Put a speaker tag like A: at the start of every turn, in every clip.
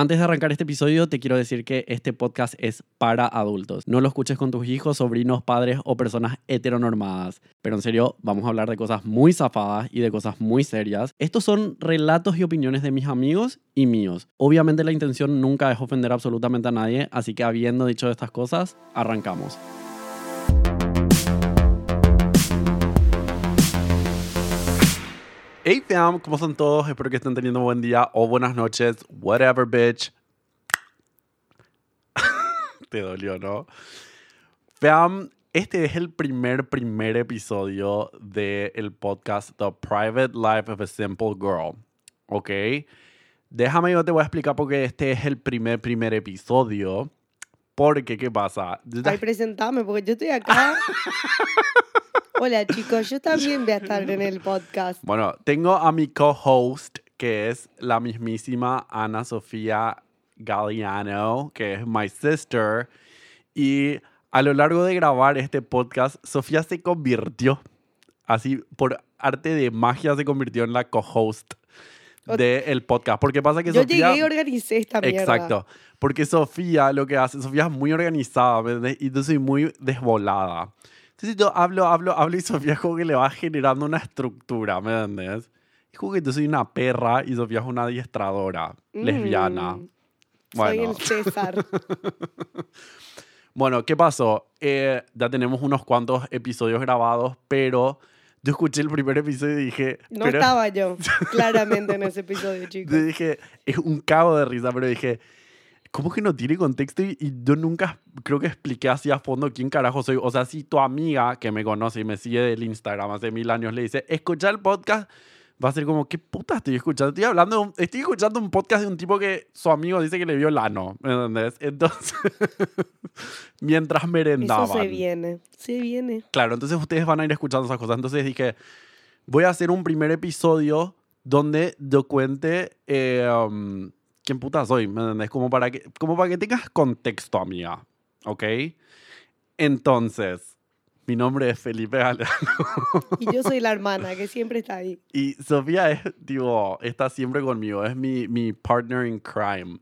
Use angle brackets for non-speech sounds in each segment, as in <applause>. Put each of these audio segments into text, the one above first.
A: Antes de arrancar este episodio, te quiero decir que este podcast es para adultos. No lo escuches con tus hijos, sobrinos, padres o personas heteronormadas. Pero en serio, vamos a hablar de cosas muy zafadas y de cosas muy serias. Estos son relatos y opiniones de mis amigos y míos. Obviamente la intención nunca es ofender absolutamente a nadie, así que habiendo dicho estas cosas, arrancamos. Hey fam, ¿cómo están todos? Espero que estén teniendo un buen día o buenas noches, whatever bitch. <laughs> Te dolió, ¿no? Fam, este es el primer, primer episodio del podcast The Private Life of a Simple Girl. ¿Ok? Déjame yo te voy a explicar por qué este es el primer, primer episodio. Porque, ¿qué pasa?
B: Ay, presentame, porque yo estoy acá. <laughs> Hola chicos, yo también voy a estar en el podcast.
A: Bueno, tengo a mi co-host, que es la mismísima Ana Sofía Galliano, que es my sister. Y a lo largo de grabar este podcast, Sofía se convirtió, así por arte de magia, se convirtió en la co-host del podcast. Porque pasa que
B: Yo
A: Sofía...
B: llegué y organicé esta mierda.
A: Exacto. Porque Sofía lo que hace, Sofía es muy organizada, ¿me entiendes? Y yo soy muy desvolada. Entonces yo hablo, hablo, hablo y Sofía como que le va generando una estructura, ¿me entiendes? Es como que yo soy una perra y Sofía es una adiestradora, lesbiana.
B: Mm,
A: Bueno.
B: Soy el César. <laughs>
A: Bueno, ¿qué pasó? Eh, ya tenemos unos cuantos episodios grabados, pero yo escuché el primer episodio y dije...
B: No
A: pero-
B: estaba yo, <laughs> claramente, en ese episodio, chicos.
A: Yo dije, es un cabo de risa, pero dije, ¿cómo que no tiene contexto? Y, y yo nunca creo que expliqué así a fondo quién carajo soy. O sea, si tu amiga que me conoce y me sigue del Instagram hace mil años le dice, escucha el podcast, va a ser como, ¿qué puta estoy escuchando? Estoy hablando, un- estoy escuchando un podcast de un tipo que su amigo dice que le vio el ano, ¿me entendés? Entonces, <laughs> mientras merendaban.
B: Eso se viene, se viene.
A: Claro, entonces ustedes van a ir escuchando esas cosas. Entonces dije, voy a hacer un primer episodio donde yo cuente eh, um, quién puta soy, ¿me entendés? Como para que, como para que tengas contexto, amiga, ¿ok? Entonces, mi nombre es Felipe Galeano
B: Y yo soy la hermana que siempre está ahí.
A: y Sofía es, tipo, está siempre conmigo, es mi, mi partner in crime.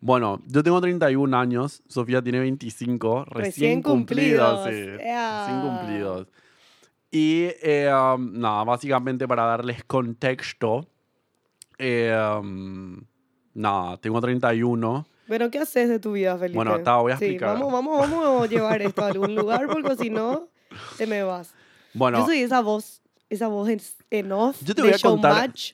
A: Bueno, yo tengo 31 años, Sofía tiene 25, recién,
B: Recién
A: cumplidos.
B: cumplidos.
A: sí,
B: ¡Ea!
A: recién cumplidos. Y eh, um, nada, básicamente para darles contexto, eh, um, nada, tengo 31.
B: Bueno, ¿qué haces de tu vida, Felipe?
A: Bueno, ta, voy a
B: Sí,
A: explicar.
B: vamos, vamos, vamos a llevar esto a algún lugar porque si no, te me vas.
A: Bueno,
B: Yo soy esa voz, esa voz en, en off
A: Yo te
B: de
A: voy a contar-
B: Showmatch.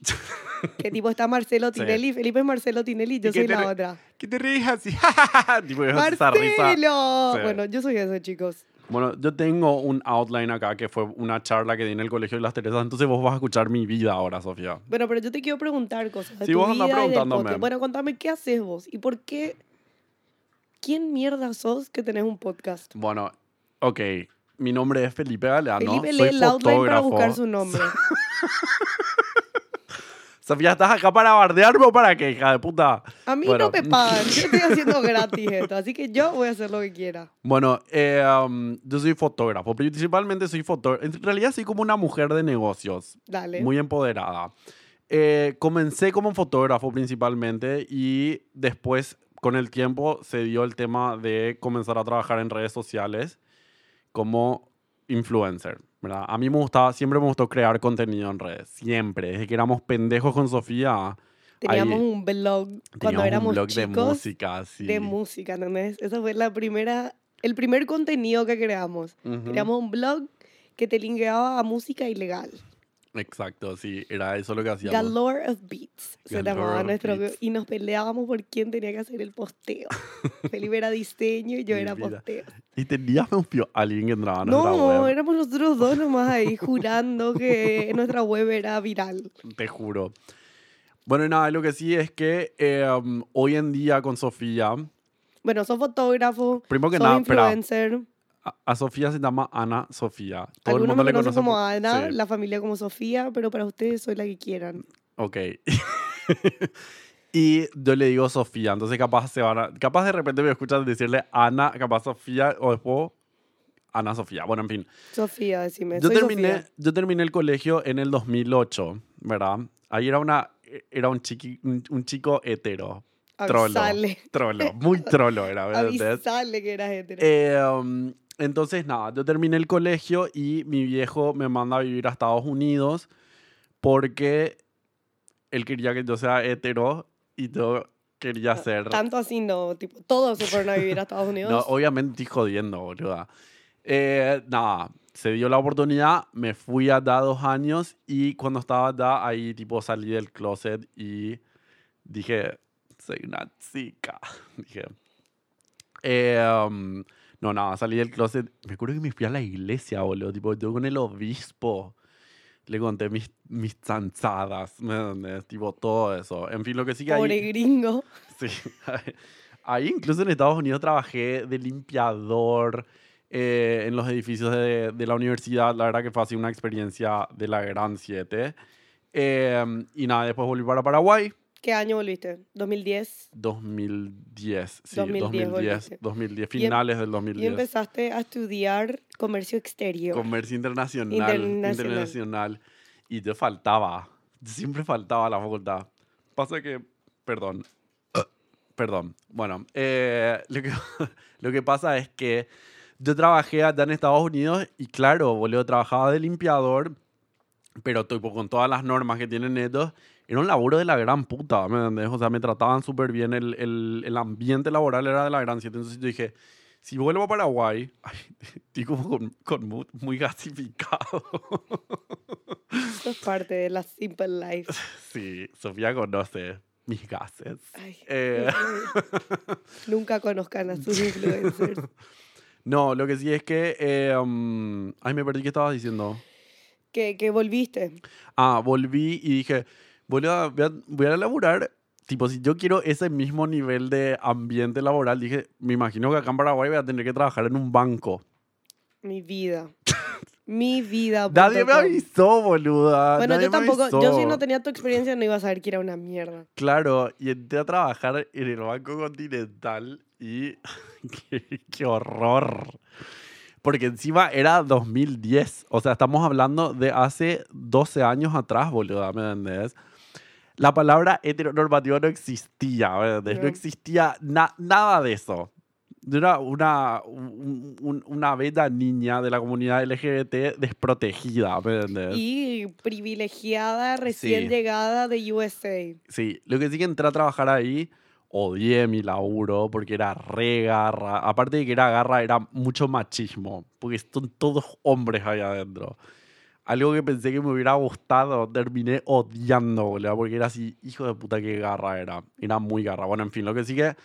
B: que tipo está Marcelo <laughs>
A: Sí.
B: Tinelli, Felipe es Marcelo Tinelli, yo
A: ¿Y qué
B: soy
A: te
B: la otra.
A: ¿qué te ríes así? <laughs> tipo, esa risa.
B: ¡Marcelo!
A: Sí.
B: Bueno, yo soy eso, chicos.
A: Bueno, yo tengo un outline acá que fue una charla que di en el Colegio de las Teresas, entonces vos vas a escuchar mi vida ahora, Sofía.
B: Bueno, pero yo te quiero preguntar cosas de tu
A: vos andá
B: vida y del
A: preguntándome.
B: Bueno, contame, ¿qué haces vos? ¿Y por qué? ¿Quién mierda sos que tenés un podcast?
A: Bueno, ok. Mi nombre es Felipe Galeano.
B: Felipe
A: soy
B: lee el outline para buscar su nombre. <laughs>
A: Sofía, ¿estás acá para bardearme o para qué, hija de puta?
B: A mí
A: Bueno.
B: no me pagan, yo estoy haciendo gratis esto, así que yo voy a hacer lo que quiera.
A: Bueno, eh, um, yo soy fotógrafo. Principalmente soy fotógrafo. En realidad soy como una mujer de negocios.
B: Dale.
A: Muy empoderada. Eh, comencé como fotógrafo principalmente y después con el tiempo se dio el tema de comenzar a trabajar en redes sociales como influencer. ¿Verdad? A mí me gustaba, siempre me gustó crear contenido en redes. Siempre. Desde que éramos pendejos con Sofía.
B: Teníamos
A: ahí
B: un blog cuando éramos
A: un blog
B: chicos.
A: de música. Sí.
B: de música, ¿entendés? Esa fue la primera, el primer contenido que creamos.
A: Ujú.
B: Creamos un blog que te linkeaba a música ilegal.
A: Exacto, sí. Era eso lo que hacíamos.
B: Galore of Beats se
A: Galore
B: llamaba nuestro
A: Beats.
B: y nos peleábamos por quién tenía que hacer el posteo. <laughs> Felipe era diseño y yo
A: Mi
B: era
A: vida.
B: posteo.
A: Y teníamos alguien que entraba nuestra
B: No,
A: web.
B: éramos nosotros dos nomás ahí jurando que <laughs> nuestra web era viral.
A: Te juro. Bueno, y nada, lo que sí es que eh, hoy en día con Sofía,
B: Bueno, sos fotógrafo,
A: primero que
B: sos
A: nada, espera,
B: influencer.
A: a, a Sofía se llama Ana Sofía. Todo el
B: Algunos
A: mundo
B: me
A: le conoce
B: como
A: por-
B: Ana,
A: Sí,
B: la familia como Sofía, pero para ustedes soy la que quieran.
A: Ok. <laughs> y yo le digo Sofía, entonces capaz se van a, capaz de repente me escuchan decirle Ana, capaz Sofía, o después Ana Sofía. Bueno, en fin.
B: Sofía, decime.
A: Yo
B: soy
A: terminé,
B: Sofía.
A: yo terminé el colegio en el 2008, ¿verdad? Ahí era una era un, chiqui, un, un chico hetero. Trolo.
B: Avisale.
A: Trolo, muy trolo era, ¿verdad? <laughs>
B: Avisale que eras hetero.
A: Eh, um, entonces, nada, yo terminé el colegio y mi viejo me manda a vivir a Estados Unidos porque él quería que yo sea hetero y yo quería ser...
B: Tanto así no, tipo, todos se fueron a vivir a Estados <laughs> Unidos.
A: No, obviamente estoy jodiendo, boluda. Eh, nada, se dio la oportunidad, me fui allá dos años y cuando estaba allá, ahí tipo salí del closet y dije, soy una chica. <laughs> Dije. Eh, um, no, nada, salí del closet. Me acuerdo que me fui a la iglesia, boludo. Tipo, yo con el obispo le conté mis, mis chanzadas, ¿me entiendes? Tipo, todo eso. En fin, lo que sí que
B: Pobre
A: ahí...
B: gringo.
A: Sí. <laughs> Ahí incluso en Estados Unidos trabajé de limpiador eh, en los edificios de, de la universidad. La verdad que fue así una experiencia de la gran 7. y nada, después volví para Paraguay.
B: ¿Qué año volviste? ¿2010?
A: 2010, sí,
B: 2010
A: 2010,
B: volviste.
A: 2010,
B: Y em-
A: finales del
B: Y
A: 2010.
B: empezaste a estudiar comercio exterior.
A: Comercio internacional,
B: Internacional.
A: internacional. Y te faltaba, siempre faltaba a la facultad. Pasa que, perdón, <coughs> perdón. Bueno, eh, lo, que, <laughs> lo que pasa es que yo trabajé allá en Estados Unidos y claro, boludo, trabajaba de limpiador, pero tipo, con todas las normas que tienen estos, era un laburo de la gran puta, ¿me entendés? O sea, me trataban súper bien, el, el, el ambiente laboral era de la gran siete. Entonces yo dije, si vuelvo a Paraguay, como <laughs> con, con muy, muy gasificado. <laughs>
B: Eso es parte de la simple life. <laughs>
A: Sí, Sofía conoce mis gases.
B: Ay,
A: Eh.
B: Nunca conozcan a sus influencers.
A: No, lo que sí es que... eh, um, ay, me perdí qué estabas diciendo.
B: que, que volviste.
A: Ah, volví y dije, voy a, voy a, voy a laburar. Tipo, si yo quiero ese mismo nivel de ambiente laboral, dije, me imagino que acá en Paraguay voy a tener que trabajar en un banco.
B: Mi vida. Mi vida. <laughs>
A: Nadie me avisó, boluda.
B: Bueno,
A: nadie
B: yo tampoco, yo si no tenía tu experiencia no iba a saber que era una mierda.
A: Claro, y entré a trabajar en el Banco Continental y <laughs> qué, qué horror. Porque encima era 2010, o sea, estamos hablando de hace 12 años atrás, boludo, ¿me entendés? La palabra heteronormativo no existía, ¿me entendés? No existía na- nada de eso. Yo era una, un- un- una bella niña de la comunidad LGBT desprotegida, ¿me entendés?
B: Y privilegiada, recién
A: Sí.
B: llegada de USA.
A: Sí, lo que sí que entré a trabajar ahí, odié mi laburo porque era re garra. Aparte de que era garra, era mucho machismo, porque son todos hombres ahí adentro. Algo que pensé que me hubiera gustado, terminé odiando, boludo, porque era así, hijo de puta, qué garra era. Era muy garra. Bueno, en fin, lo que sí que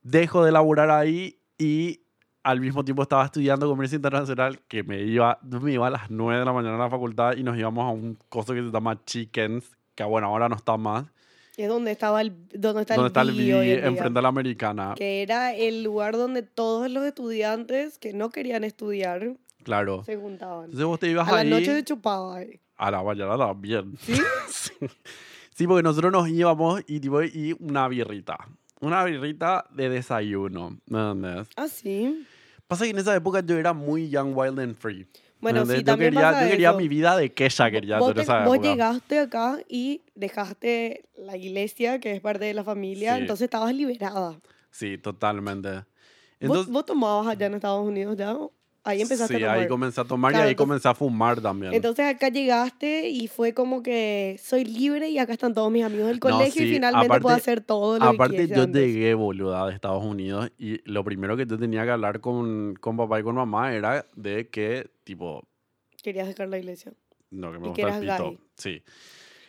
A: dejo de laburar ahí y al mismo tiempo estaba estudiando comercio internacional, que me iba, me iba a las 9 de la mañana a la facultad y nos íbamos a un coso que se llama Chickens, que bueno, ahora no está más.
B: Es donde estaba el, donde está
A: donde
B: el
A: está el enfrente a la americana.
B: Que era el lugar donde todos los estudiantes que no querían estudiar
A: Claro.
B: se juntaban.
A: Entonces vos te ibas
B: a la
A: ahí
B: noche se chupaba ahí.
A: a la mañana también.
B: ¿Sí? <laughs>
A: sí. Sí, porque nosotros nos íbamos y, tipo, y una birrita. Una birrita de desayuno. ¿Me entendés?
B: Ah, sí.
A: Pasa que en esa época yo era muy young, wild and free.
B: Bueno,
A: ¿me
B: sí,
A: yo
B: también
A: quería,
B: pasa
A: yo quería
B: eso.
A: mi vida de Kesha, quería
B: Vos, te-
A: esa
B: vos llegaste acá y dejaste la iglesia, que es parte de la familia,
A: Sí.
B: entonces estabas liberada.
A: Sí, totalmente.
B: ¿Vos,
A: Entonces,
B: vos tomabas allá en Estados Unidos ya? Ahí empezaste
A: sí,
B: a tomar.
A: ahí comencé a tomar
B: Claro,
A: y ahí
B: entonces-
A: comencé a fumar también.
B: Entonces acá llegaste y fue como que soy libre y acá están todos mis amigos del
A: No,
B: colegio y
A: sí,
B: finalmente
A: aparte-
B: puedo hacer todo lo
A: Aparte,
B: que quise
A: yo llegué, boluda, de Estados Unidos y lo primero que yo tenía que hablar con, con papá y con mamá era de que, tipo,
B: Querías dejar la iglesia.
A: no, que me
B: Y que
A: gusta el pito.
B: gay.
A: Sí.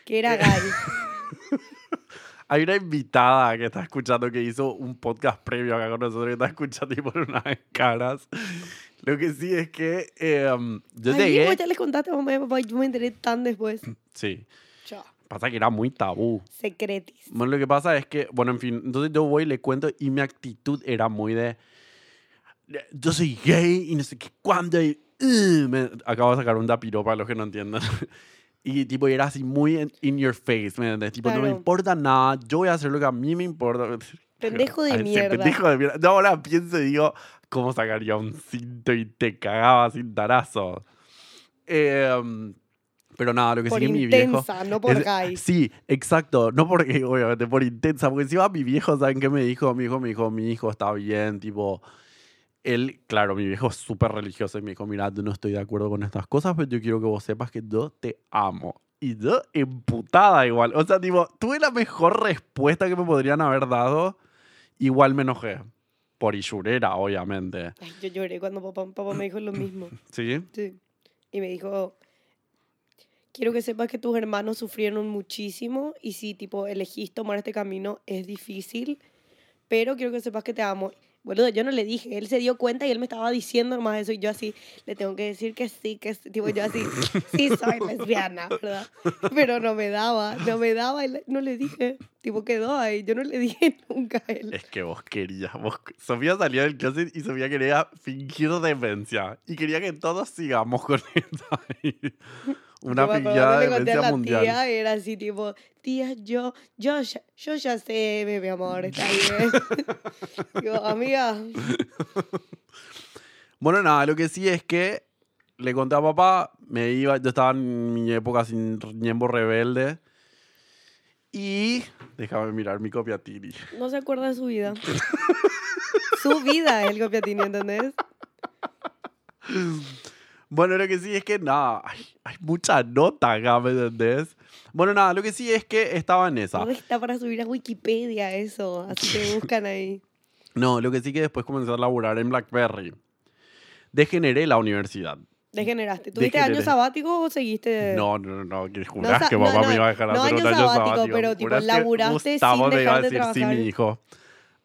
B: Que era gay. <laughs>
A: Hay una invitada que está escuchando que hizo un podcast previo acá con nosotros que está escuchando y por unas caras. Lo que sí es que eh, um, yo
B: Ay,
A: llegué.
B: vos ya les contaste mamá y papá, yo me enteré tan después. <clears throat>
A: Sí.
B: Chao.
A: Pasa que era muy tabú.
B: Secretis.
A: Bueno, lo que pasa es que, bueno, en fin, entonces yo voy y le cuento y mi actitud era muy de. Yo soy gay y no sé qué cuándo. Y, uh, me- acabo de sacar un dapiro para los que no entiendan. <laughs> Y tipo, era así muy en- in your face, ¿me entiendes? Tipo, no me
B: Claro.
A: importa nada, yo voy a hacer lo que a mí me importa. <laughs>
B: Pendejo de
A: Ay, sí,
B: mierda.
A: pendejo de mierda. Yo ahora pienso y digo, ¿cómo sacaría un cinto y te cagaba sin tarazo? Eh, Pero nada, lo que
B: Por
A: sí que mi viejo...
B: intensa, no por
A: es-
B: gay.
A: Sí, exacto. No porque, <laughs> obviamente, por intensa. Porque encima mi viejo, ¿saben qué me dijo? Mi hijo me dijo, mi hijo está bien, tipo... Él, claro, mi viejo es súper religioso y me dijo, mira, yo no estoy de acuerdo con estas cosas, pero yo quiero que vos sepas que yo te amo. Y yo, emputada igual. O sea, tipo, tuve la mejor respuesta que me podrían haber dado. Igual me enojé. Por Ishurera, obviamente.
B: Ay, yo lloré cuando papá, papá me dijo lo mismo. <laughs>
A: ¿Sí?
B: Sí. Y me dijo, quiero que sepas que tus hermanos sufrieron muchísimo y si tipo elegís tomar este camino es difícil, pero quiero que sepas que te amo. Boludo, yo no le dije, él se dio cuenta y él me estaba diciendo nomás eso y yo así, le tengo que decir que sí, que sí, tipo yo así, sí soy lesbiana, ¿verdad? Pero no me daba, no me daba, y no le dije, tipo quedó ahí, yo no le dije <laughs> nunca a él.
A: Es que vos querías. Vos... Sofía salió del closet y Sofía quería fingir demencia. Y quería que todos sigamos con esa. Una
B: Yo me acuerdo
A: fingida
B: que le conté a
A: demencia mundial.
B: tía, era así tipo, tía, yo, yo, ya, yo ya sé, mi, mi amor, está <laughs> bien. <laughs> Digo, amiga, <laughs>
A: Bueno, nada, lo que sí es que le conté a papá, me iba, yo estaba en mi época sin ñembo rebelde. Y déjame mirar mi copia Tiri.
B: no se acuerda de su vida. su vida es el copiatini, ¿entendés?
A: Bueno, lo que sí es que nada, hay, hay mucha nota acá, ¿me entendés? Bueno, nada, lo que sí es que estaba en esa.
B: No está para subir a Wikipedia eso, así que <laughs> buscan ahí.
A: No, lo que sí que después comencé a laburar en BlackBerry. Degeneré la universidad.
B: Degeneraste. ¿Tuviste
A: Degeneré.
B: año sabático o seguiste?
A: No, no, no, que jurás
B: sa-
A: que
B: no,
A: papá
B: no,
A: me iba a dejar
B: no
A: hacer un
B: año sabático,
A: sabático.
B: pero, tipo, laburaste sin
A: me iba a
B: dejar de
A: decir, sí,
B: trabajar.
A: mi hijo.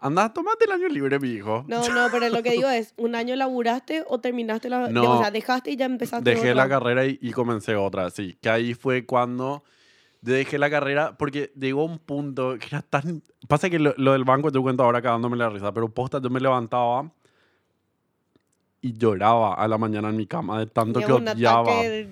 A: Anda, tomate el año libre, mi hijo.
B: No, no, pero lo que digo es, ¿un año laburaste o terminaste la...
A: No.
B: o sea, dejaste y ya empezaste
A: Dejé la carrera y, y comencé otra, sí. Que ahí fue cuando dejé la carrera, porque llegó un punto que era tan... Pasa que lo, lo del banco, yo cuento ahora cagándome la risa, pero posta, yo me levantaba y lloraba a la mañana en mi cama de tanto que odiaba.
B: ataque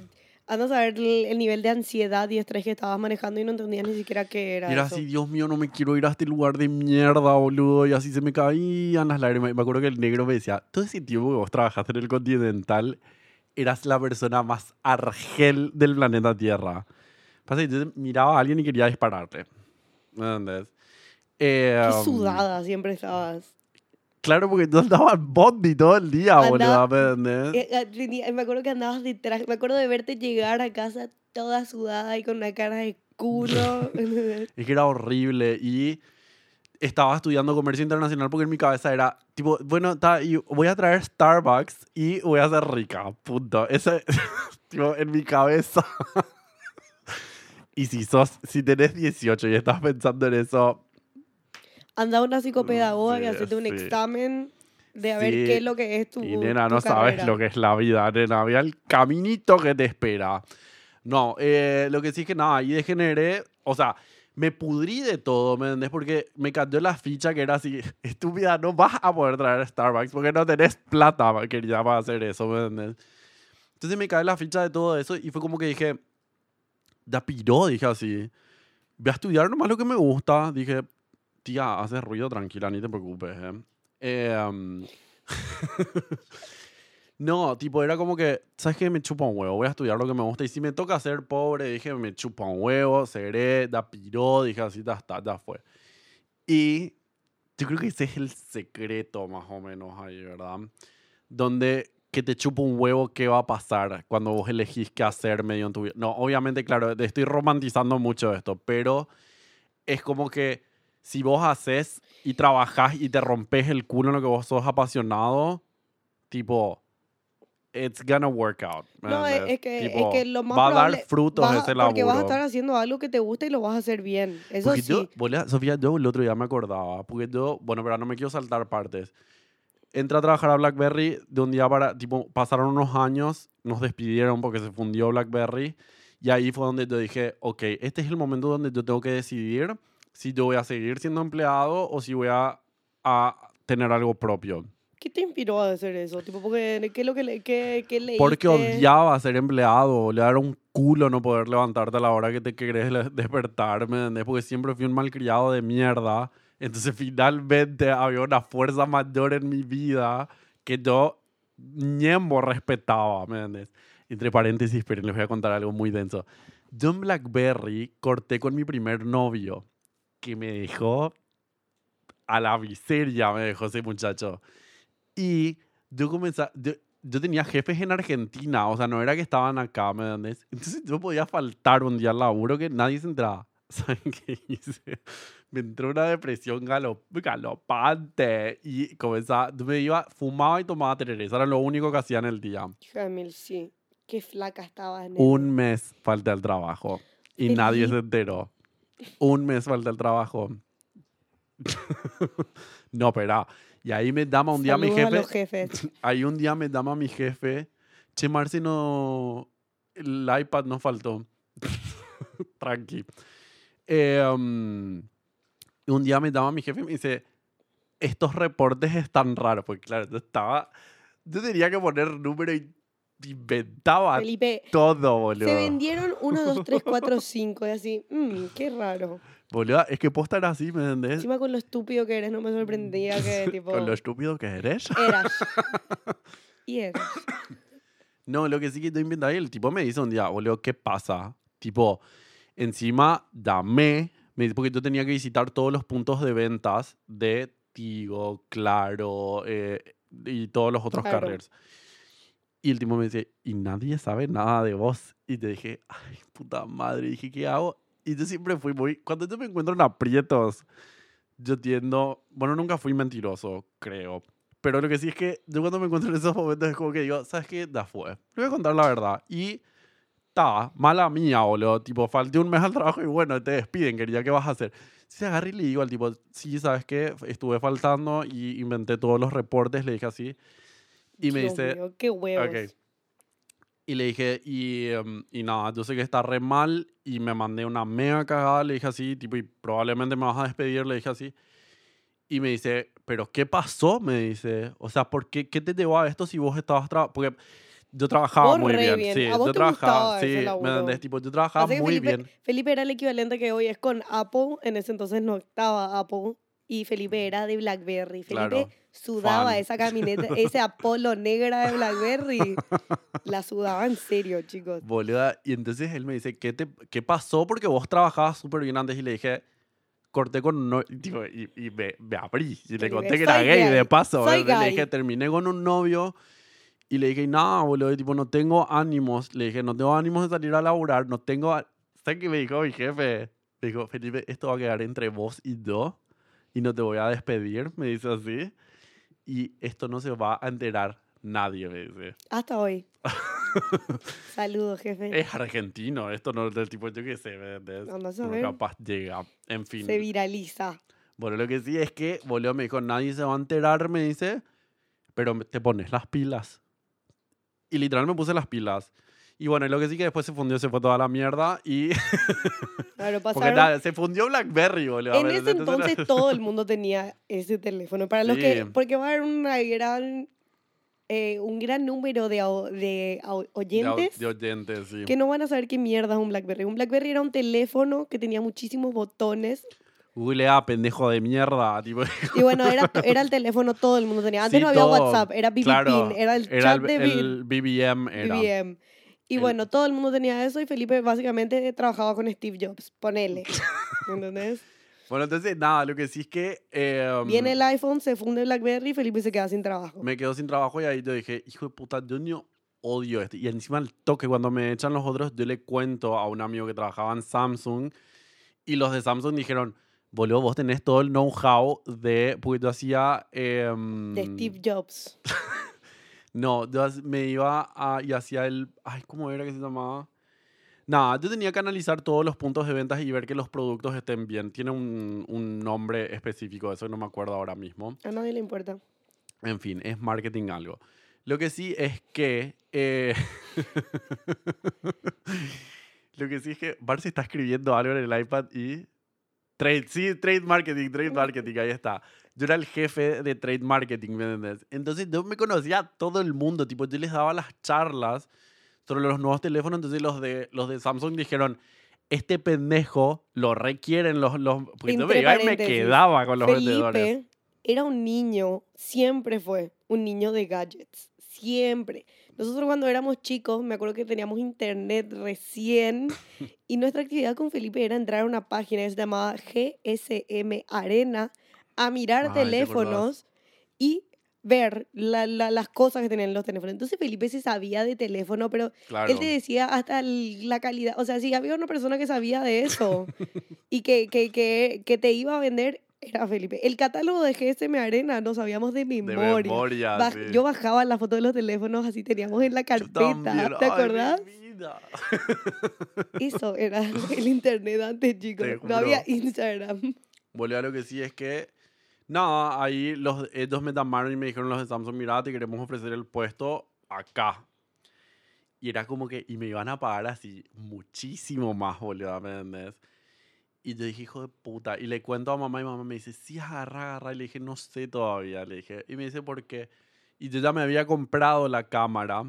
B: de- Anda a saber el, el nivel de ansiedad y estrés que estabas manejando y no entendías ni siquiera qué era
A: era
B: eso.
A: así, Dios mío, no me quiero ir a este lugar de mierda, boludo. Y así se me caían las lágrimas. Y me acuerdo que el negro me decía, todo ese tiempo que vos trabajaste en el Continental, eras la persona más argel del planeta Tierra. Pasa que yo miraba a alguien y quería dispararle. ¿Me entendés? Eh,
B: Qué
A: um,
B: sudada siempre estabas.
A: Claro, porque yo andaba en bondi todo el día,
B: Andaba-
A: boludo. ¿Me?
B: Eh, eh, me acuerdo que andabas detrás, me acuerdo de verte llegar a casa toda sudada y con una cara de culo. <laughs>
A: Es que era horrible y estaba estudiando comercio internacional porque en mi cabeza era tipo, bueno, ta- y voy a traer Starbucks y voy a ser rica, punto. Ese, <laughs> tipo, en mi cabeza. <laughs> y si sos, si tenés 18 y estás pensando en eso,
B: Andaba una psicopedagoga
A: Sí,
B: que hacerte un
A: sí.
B: examen de a ver
A: Sí,
B: qué es lo que es tu
A: y nena,
B: tu
A: no sabes
B: carrera.
A: lo que es la vida, nena, había el caminito que te espera. No, eh, lo que sí es que nada, ahí degeneré, o sea, me pudrí de todo, ¿me entendés? Porque me cayó la ficha que era así, <laughs> estúpida, no vas a poder traer Starbucks porque no tenés plata, querida, para hacer eso, ¿me entendés? Entonces me cae la ficha de todo eso y fue como que dije, da piró, dije así, voy a estudiar nomás lo que me gusta, dije, tía, haces ruido, tranquila, ni te preocupes, ¿eh? Eh, um, <laughs> no, tipo, era como que, ¿sabes qué? Me chupa un huevo, voy a estudiar lo que me gusta. Y si me toca ser pobre, dije, me chupa un huevo, seré, da piró, dije así, ya está, ya fue. Y yo creo que ese es el secreto, más o menos, ahí, ¿verdad? Donde que te chupa un huevo, ¿qué va a pasar cuando vos elegís qué hacer medio en tu vida? No, obviamente, claro, te estoy romantizando mucho esto, pero es como que si vos haces y trabajás y te rompes el culo en lo que vos sos apasionado, tipo, it's gonna work out. ¿me
B: No, es, es que,
A: Tipo,
B: es que lo más
A: va a dar frutos
B: vas
A: ese laburo.
B: Porque vas a estar haciendo algo que te gusta y lo vas a hacer bien. Eso
A: Porque
B: sí.
A: yo, Sofía, yo el otro día me acordaba, porque yo, bueno, pero no me quiero saltar partes. Entré a trabajar a BlackBerry de un día para, tipo, pasaron unos años, nos despidieron porque se fundió BlackBerry, y ahí fue donde yo dije, ok, este es el momento donde yo tengo que decidir si yo voy a seguir siendo empleado o si voy a, a tener algo propio.
B: ¿Qué te inspiró a hacer eso? Tipo, porque, ¿qué es lo que, le, qué, qué leíste?
A: Porque odiaba ser empleado, le era un culo no poder levantarte a la hora que te querés despertar, ¿me entendés? Porque siempre fui un malcriado de mierda. Entonces finalmente había una fuerza mayor en mi vida que yo ñembo respetaba, ¿me entendés? entre paréntesis, pero les voy a contar algo muy denso. Yo en Blackberry corté con mi primer novio, que me dejó a la miseria, me dejó ese muchacho. Y yo comencé, yo, yo tenía jefes en Argentina, o sea, no era que estaban acá, ¿me entiendes? <laughs> Entonces yo podía faltar un día al laburo que nadie se entraba. <laughs> ¿Saben qué hice? Me entró una depresión galop galopante y comenzaba, yo me iba, fumaba y tomaba tereré, eso era lo único que hacía en el día.
B: Hija de mil, sí. Qué flaca estabas, nene.
A: Un mes falté al trabajo y nadie se enteró. Un mes falté al trabajo. <laughs> no, pero y ahí me llama un día mi
B: Saludos a
A: jefe.
B: los jefes. <laughs>
A: Ahí un día me llama mi jefe. Che, Marci, no. El iPad no faltó. <laughs> Tranqui. Eh, um, un día me llama mi jefe y me dice: Estos reportes están raros. Porque, claro, yo estaba. Yo tenía que poner número y inventaba
B: Felipe,
A: todo, boludo.
B: se vendieron 1, 2, 3, 4, 5 y así. Mmm, qué raro.
A: Boludo, es que posta era así, ¿me entendés?
B: Encima con lo estúpido que eres, no me sorprendía que <laughs> tipo.
A: Con lo estúpido que eres.
B: Eras. <laughs> Y eras.
A: No, lo que sí que yo inventaba y el tipo me dice un día, boludo, ¿qué pasa? Tipo, encima, dame, me dice, porque yo tenía que visitar todos los puntos de ventas de Tigo, Claro eh, y todos los otros
B: Claro.
A: carriers. Y el tipo me dice, y nadie sabe nada de vos. Y te dije, ay, puta madre, y dije, ¿qué hago? Y yo siempre fui muy, cuando yo me encuentro en aprietos, yo tiendo, bueno, nunca fui mentiroso, creo. Pero lo que sí es que yo cuando me encuentro en esos momentos es como que digo, ¿sabes qué? Ya fue. Le voy a contar la verdad. Y ta, mala mía, boludo. Tipo, falté un mes al trabajo y bueno, te despiden, quería, ¿qué vas a hacer? Si agarré y le digo al tipo, sí, ¿sabes qué? Estuve faltando y inventé todos los reportes, le dije así. Y me
B: Dios
A: dice,
B: mío, qué huevos.
A: Ok. Y le dije, y, em, y nada, yo sé que está re mal y me mandé una mega cagada, le dije así, tipo, y probablemente me vas a despedir, le dije así. Y me dice, ¿pero qué pasó? Me dice, o sea, ¿por qué, qué te llevó a esto si vos estabas trabajando? Porque yo trabajaba muy bien.
B: bien.
A: Sí, yo trabajaba, sí, ¿me entendés? Tipo, yo trabajaba muy
B: Felipe,
A: bien.
B: Felipe era el equivalente que hoy es con Apple. En ese entonces no estaba Apple. Y Felipe era de Blackberry. Felipe
A: Claro,
B: sudaba
A: fan.
B: esa camioneta, <laughs> ese Apolo negra de Blackberry. La sudaba en serio, chicos.
A: Boluda, y entonces él me dice, ¿qué, te, qué pasó? Porque vos trabajabas súper bien antes y le dije, corté con un novio, y, tipo, y, y me, me abrí. Y le conté que era
B: soy
A: gay, de
B: gay,
A: paso.
B: soy
A: ¿verdad? Le
B: gay.
A: dije, terminé con un novio y le dije, no, boludo, tipo, no tengo ánimos. Le dije, no tengo ánimos de salir a laburar, no tengo... a-". ¿Sabes qué me dijo mi jefe? Me dijo, Felipe, esto va a quedar entre vos y yo y no te voy a despedir, me dice así. Y esto no se va a enterar nadie, me dice.
B: Hasta hoy. <laughs> Saludos, jefe.
A: Es argentino, esto no es del tipo, yo qué sé, ¿me entendés?
B: A
A: Uno
B: ver.
A: capaz llega, en fin.
B: Se viraliza.
A: Bueno, lo que sí es que, boludo, me dijo, nadie se va a enterar, me dice, pero te pones las pilas. Y literal me puse las pilas. Y bueno, y lo que sí que después se fundió, se fue toda la mierda y... <laughs>
B: Claro, <laughs>
A: Porque
B: pasaron.
A: nada, se fundió BlackBerry, boludo.
B: En
A: ¿me
B: ese entonces todo el mundo tenía ese teléfono. Para los
A: Sí.
B: que, porque va a haber una gran, eh, un gran número de, de au-
A: De
B: oyentes
A: De oyentes, sí.
B: que no van a saber qué mierda es un BlackBerry. Un BlackBerry era un teléfono que tenía muchísimos botones
A: Googlea, pendejo de mierda. Tipo,
B: y bueno, era, <laughs> era el teléfono todo el mundo tenía. Antes
A: Sí,
B: no había
A: todo.
B: WhatsApp, era BB
A: claro,
B: era el
A: era
B: chat
A: el,
B: de
A: el BBM. Era.
B: BBM. Y
A: El-
B: bueno, todo el mundo tenía eso y Felipe básicamente trabajaba con Steve Jobs. Ponele. <laughs> ¿Entendés?
A: Bueno, entonces, nada, lo que sí es que... eh,
B: Viene el iPhone, se funde BlackBerry y Felipe se queda sin trabajo.
A: me quedo sin trabajo y ahí yo dije, hijo de puta, yo ni odio esto. Y encima el toque, cuando me echan los otros, yo le cuento a un amigo que trabajaba en Samsung y los de Samsung dijeron, boludo, vos tenés todo el know-how de, porque yo hacía... em,
B: De Steve Jobs. <laughs>
A: No, yo me iba a, y hacía el, ay, ¿cómo era que se llamaba? Nada, yo tenía que analizar todos los puntos de ventas y ver que los productos estén bien. Tiene un, un nombre específico, eso no me acuerdo ahora mismo.
B: A nadie le importa.
A: En fin, es marketing algo. Lo que sí es que... eh, <laughs> lo que sí es que Barcy está escribiendo algo en el iPad y... Trade, sí, trade marketing, trade marketing, ahí está. Yo era el jefe de trade marketing, ¿me entiendes? Entonces yo me conocía a todo el mundo, tipo, yo les daba las charlas sobre los nuevos teléfonos, entonces los de, los de Samsung dijeron, este pendejo lo requieren los... los porque yo me iba y me quedaba con los vendedores.
B: Felipe era un niño, siempre fue un niño de gadgets. Siempre. Nosotros cuando éramos chicos, me acuerdo que teníamos internet recién <laughs> y nuestra actividad con Felipe era entrar a una página que se llamaba GSM Arena a mirar
A: Ay, ¿te
B: teléfonos y ver la- la- las cosas que tenían los teléfonos. Entonces Felipe se sabía de teléfono, pero
A: Claro.
B: él te decía hasta la calidad. O sea, si había una persona que sabía de eso <laughs> y que, que, que, que te iba a vender, era Felipe. El catálogo de GSM Arena no sabíamos de
A: de
B: memoria.
A: memoria.
B: Baj-
A: sí.
B: Yo bajaba la foto de los teléfonos, así teníamos en la carpeta. ¿Te
A: ay,
B: acordás?
A: mi vida. <laughs>
B: Eso era el internet antes, chicos. No había Instagram.
A: Boludo, lo que sí es que. Nada, ahí los, ellos me llamaron y me dijeron los de Samsung, mira, te queremos ofrecer el puesto acá. Y era como que, y me iban a pagar así muchísimo más, boludo, ¿me entendés? Y yo dije, hijo de puta. Y le cuento a mamá y mamá me dice, sí, agarra, agarra. Y le dije, no sé todavía. Le dije, y me dice, ¿por qué? Y yo ya me había comprado la cámara,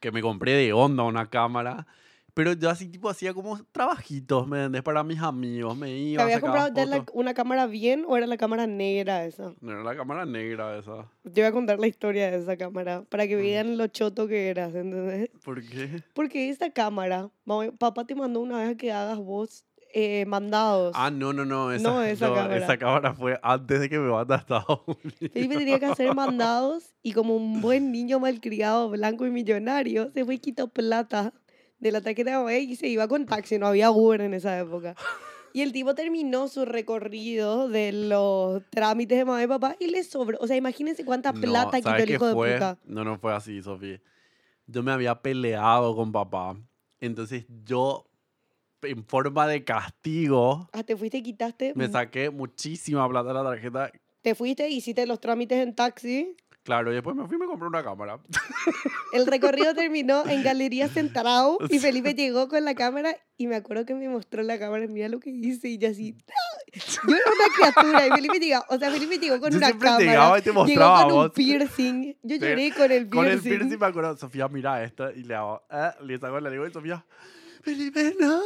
A: que me compré de onda una cámara. Pero yo así, tipo, hacía como trabajitos, ¿me entendés? Para mis amigos, me
B: ¿Te
A: iba,
B: habías
A: sacaba
B: comprado ya la- una cámara bien o era la cámara negra esa?
A: No era la cámara negra esa.
B: Te voy a contar la historia de esa cámara para que
A: Mm.
B: vean lo choto que eras, ¿entendés?
A: ¿Por qué?
B: Porque esta cámara, mami- papá te mandó una vez a que hagas vos eh, mandados.
A: Ah, no, no, no. Esa,
B: No, esa
A: no,
B: cámara.
A: esa cámara fue antes de que me mata a Estados Unidos.
B: Felipe tenía que hacer mandados y como un buen niño malcriado, blanco y millonario, se fue y quitó plata de la tarjeta de mamá y se iba con taxi, no había Uber en esa época. Y el tipo terminó su recorrido de los trámites de mamá y papá y le sobró. O sea, imagínense cuánta plata quitó
A: ¿sabes
B: el hijo
A: fue?
B: de puta.
A: No, no fue así, Sofía. Yo me había peleado con papá. Entonces yo, en forma de castigo,
B: Ah, te fuiste y quitaste.
A: me saqué muchísima plata de la tarjeta.
B: Te fuiste y hiciste los trámites en taxi.
A: Claro, y después me fui y me compré una cámara. <laughs>
B: El recorrido terminó en <laughs> Galería Centrao y Felipe llegó con la cámara y me acuerdo que me mostró la cámara, mira lo que hice y yo así, yo era una criatura y Felipe llegó, o sea, Felipe llegó con
A: Yo
B: una cámara,
A: llegaba y te
B: llegó
A: mostraba a
B: con un piercing, yo
A: Sí,
B: lloré con el piercing.
A: Con el piercing me acuerdo, Sofía, mira esto. Y le hago, eh, le saco la lengua y Sofía, Felipe, no.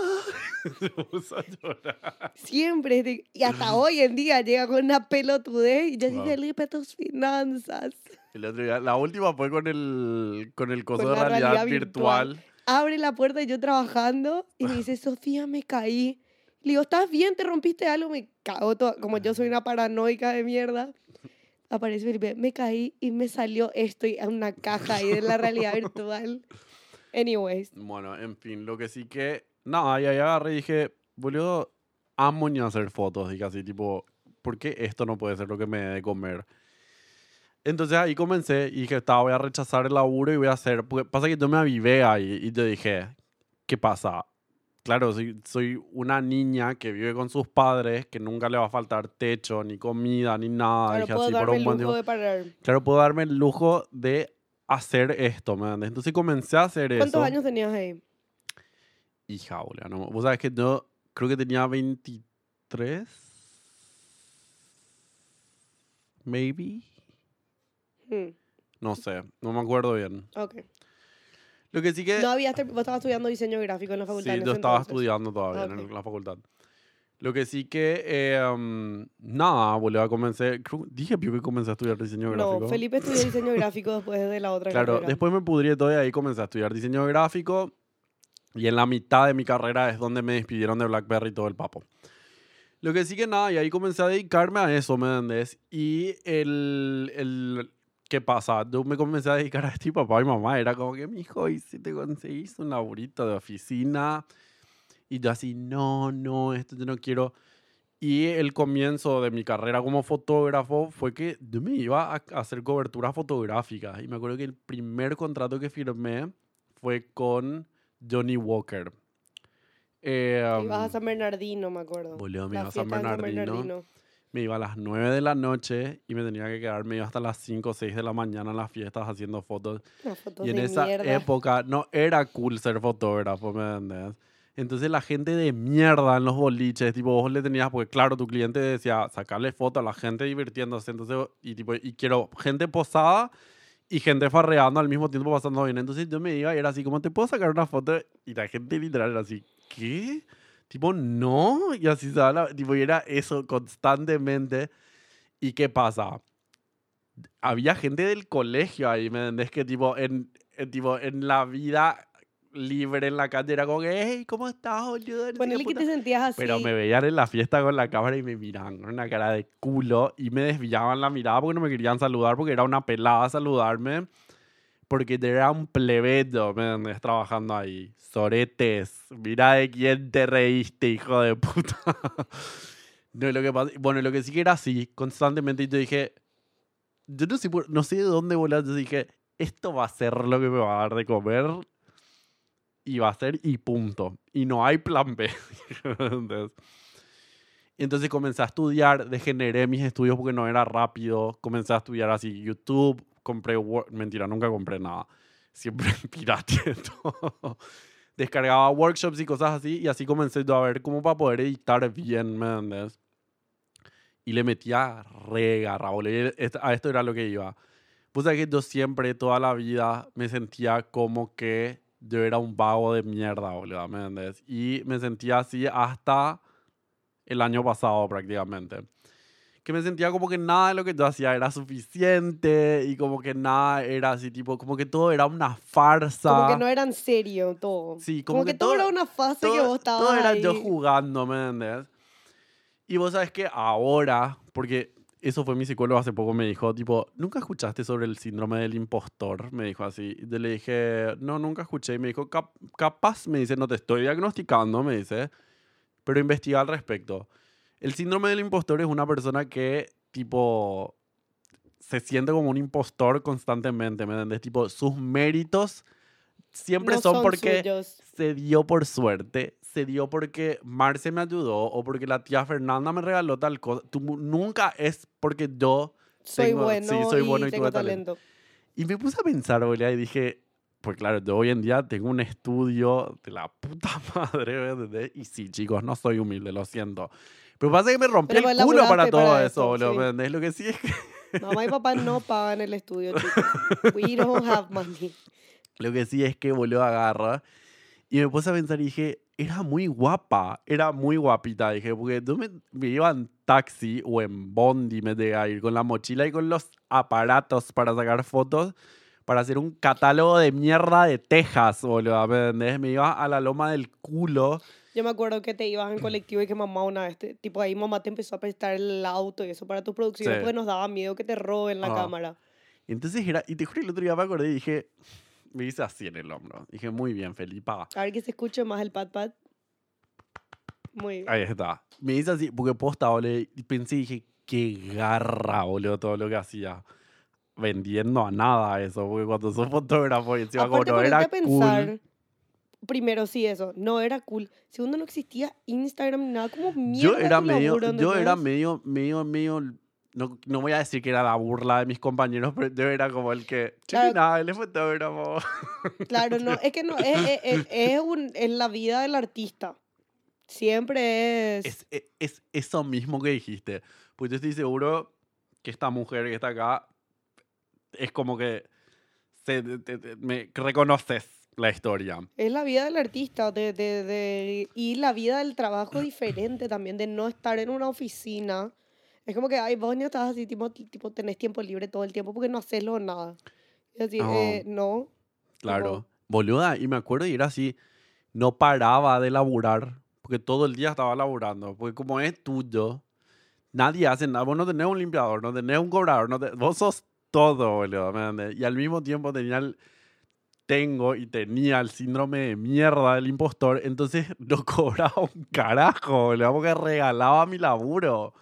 A: Se puso a llorar.
B: Siempre, y hasta <laughs> hoy en día llega con una pelotudez y yo
A: Wow.
B: Felipe, tus finanzas.
A: El otro día, la última fue con el, con el coso
B: Con
A: de realidad,
B: realidad virtual.
A: virtual.
B: Abre la puerta y yo trabajando y me dice, <laughs> Sofía, me caí. Le digo, ¿estás bien? ¿Te rompiste algo? Me cago todo. Como yo soy una paranoica de mierda. Aparece Felipe, me caí y me salió esto y una caja ahí de la realidad <laughs> virtual. Anyways,
A: Bueno, en fin, lo que sí que. No, ahí, ahí agarré y dije, boludo, amo ni hacer fotos. Dije así, tipo, ¿por qué esto no puede ser lo que me dé de comer? Entonces ahí comencé y dije, "Ta, voy a rechazar el laburo y voy a hacer. Porque pasa que yo me avivé ahí y yo dije, ¿qué pasa? Claro, soy, soy una niña que vive con sus padres, que nunca le va a faltar techo, ni comida, ni nada.
B: claro,
A: dije
B: puedo
A: así, por
B: darme
A: un
B: el
A: buen
B: lujo
A: tiempo.
B: de parar.
A: Claro, puedo darme el lujo de hacer esto, ¿me entiendes? Entonces comencé a hacer eso.
B: ¿Cuántos años tenías ahí?
A: Hija, boludo, no. Vos sabés que yo creo que tenía 23. Maybe.
B: Hmm,
A: No sé, no me acuerdo bien.
B: ok.
A: Lo que sí que.
B: No habías, vos estabas estudiando diseño gráfico en la facultad.
A: sí,
B: en
A: yo estaba
B: entonces.
A: estudiando todavía en la facultad. Lo que sí que. eh, um, nada, boludo, comencé. dije yo que comencé a estudiar diseño gráfico.
B: No, Felipe estudió diseño gráfico después de la otra
A: Claro,
B: carrera.
A: después me pudrí todo y ahí comencé a estudiar diseño gráfico. Y en la mitad de mi carrera es donde me despidieron de BlackBerry y todo el papo. Lo que sí que nada, y ahí comencé a dedicarme a eso, ¿me entendés? Y el, el... ¿Qué pasa? Yo me comencé a dedicar a esto y papá y mamá era como que, mi hijo, ¿y si te conseguís un laburito de oficina? Y yo así, no, no, esto yo no quiero. Y el comienzo de mi carrera como fotógrafo fue que yo me iba a hacer cobertura fotográfica. Y me acuerdo que el primer contrato que firmé fue con Johnny Walker. Eh,
B: Ibas a
A: um,
B: San Bernardino, me acuerdo.
A: Boludo, me iba a San Bernardino. Me iba a las 9 de la noche y me tenía que quedar medio hasta las 5 o 6 de la mañana en las fiestas haciendo fotos.
B: Fotos
A: Y en
B: de
A: esa
B: mierda.
A: época no era cool ser fotógrafo, ¿me entendés? Entonces la gente de mierda en los boliches, tipo, vos le tenías, porque claro, tu cliente decía, sacarle foto a la gente divirtiéndose, entonces, y tipo, y quiero gente posada y gente farreando al mismo tiempo pasando bien. Entonces yo me iba y era así, como te puedo sacar una foto? Y la gente literal era así, ¿qué? Tipo, no, y así se habla, tipo, y era eso constantemente. ¿Y qué pasa? había gente del colegio ahí, ¿me entendés? Que tipo, en, en, tipo, en la vida libre en la calle era como hey, ¿cómo estás, boludo?
B: Ponele que
A: puta".
B: te sentías así.
A: Pero me veían en la fiesta con la cámara y me miraban con una cara de culo y me desviaban la mirada porque no me querían saludar porque era una pelada saludarme. Porque era un plebeyo, ¿me entendés? Trabajando ahí. Soretes, mira de quién te reíste, hijo de puta. <laughs> no, lo que pasa- bueno, lo que sí que era así, constantemente, y yo dije, yo no sé, no sé de dónde volar, yo dije, esto va a ser lo que me va a dar de comer y va a ser y punto. Y no hay plan B. <laughs> Entonces, entonces comencé a estudiar, degeneré mis estudios porque no era rápido. Comencé a estudiar así YouTube, compré Word, mentira, nunca compré nada. Siempre <laughs> pirateé todo. Descargaba workshops y cosas así y así comencé a ver cómo para poder editar bien, ¿me entiendes? Y le metía re garra, boludo. Y est- A esto era lo que iba. Pues es que yo siempre, toda la vida, me sentía como que yo era un vago de mierda, boludo, ¿me entiendes? Y me sentía así hasta el año pasado prácticamente. Que me sentía como que nada de lo que yo hacía era suficiente y como que nada era así, tipo, como que todo era una farsa.
B: Como que no era en serio todo.
A: Sí,
B: como,
A: como
B: que,
A: que
B: todo era una fase que
A: todo,
B: vos estabas
A: todo era
B: ahí.
A: yo jugando, ¿me entendés? Y vos sabes que ahora, porque eso fue mi psicólogo hace poco, me dijo, tipo, ¿nunca escuchaste sobre el síndrome del impostor? Me dijo así. Y le dije, no, nunca escuché. Y me dijo, "Cap- capaz, me dice, no te estoy diagnosticando, me dice, pero investiga al respecto. El síndrome del impostor es una persona que, tipo, se siente como un impostor constantemente, ¿me entiendes? Tipo, sus méritos siempre
B: No
A: son,
B: son
A: porque
B: suyos.
A: se dio por suerte, se dio porque Marce me ayudó o porque la tía Fernanda me regaló tal cosa. Tú nunca es porque yo
B: Soy
A: tengo-
B: bueno,
A: sí, soy
B: y
A: bueno y
B: tengo
A: talento.
B: talento.
A: Y me puse a pensar, boludo, y dije, pues claro, yo hoy en día tengo un estudio de la puta <laughs> madre, ¿me entendés? Y sí, chicos, no soy humilde, lo siento. Pero pasa que me rompí
B: Pero
A: el culo para todo
B: para
A: eso, boludo,
B: sí.
A: Lo que sí es que <laughs>
B: Mamá y papá no pagan el estudio, chicos. <laughs> We don't have money.
A: Lo que sí es que volvió agarra. Y me puse a pensar y dije, era muy guapa, era muy guapita. Dije, porque yo me, me iba en taxi o en bondi, me a ir con la mochila y con los aparatos para sacar fotos, para hacer un catálogo de mierda de Texas, boludo. ¿Me entendés? Me iba a la loma del culo.
B: Yo me acuerdo que te ibas en colectivo y que mamá una vez, te- tipo ahí mamá te empezó a prestar el auto y eso para tus producciones
A: Sí.
B: porque nos daba miedo que te roben la
A: Ah.
B: cámara.
A: Y entonces era, y te juro, el otro día me acordé y dije, me hice así en el hombro. Dije, muy bien, Felipa.
B: A ver que se escuche más el pat pat. Muy bien.
A: Ahí está. Me hice así, porque posta, y pensé dije, qué garra, boludo, todo lo que hacía. Vendiendo a nada eso, porque cuando sos fotógrafo y encima como no era
B: a pensar,
A: cool.
B: primero sí eso, no era cool. Segundo, no existía Instagram ni nada, como mierda
A: Yo era medio, yo era medio, medio, medio, no, no voy a decir que era la burla de mis compañeros, pero yo era como el que,
B: Claro.
A: nada, él es fotógrafo. <laughs>
B: Claro, no, es que no, es, es, es, un, es la vida del artista. Siempre es...
A: Es, es, es eso mismo que dijiste. Pues yo estoy seguro que esta mujer que está acá es como que se, te- te- me reconoces la historia.
B: Es la vida del artista de, de, de- y la vida del trabajo <clears throat> diferente también, de no estar en una oficina. Es como que, ay, vos no estás así, tipo, ti- tipo tenés tiempo libre todo el tiempo porque no haces lo nada. Y así,
A: No.
B: eh, no.
A: Claro.
B: Tipo-
A: Boluda, y me acuerdo y era así, no paraba de laburar, porque todo el día estaba laburando, porque como es tuyo, nadie hace nada, vos no tenés un limpiador, no tenés un cobrador, no te- vos sos todo, boludo, ¿me? Y al mismo tiempo tenía el, tengo y tenía el síndrome de mierda del impostor, entonces <laughs> no cobraba un carajo, boludo, porque regalaba mi laburo,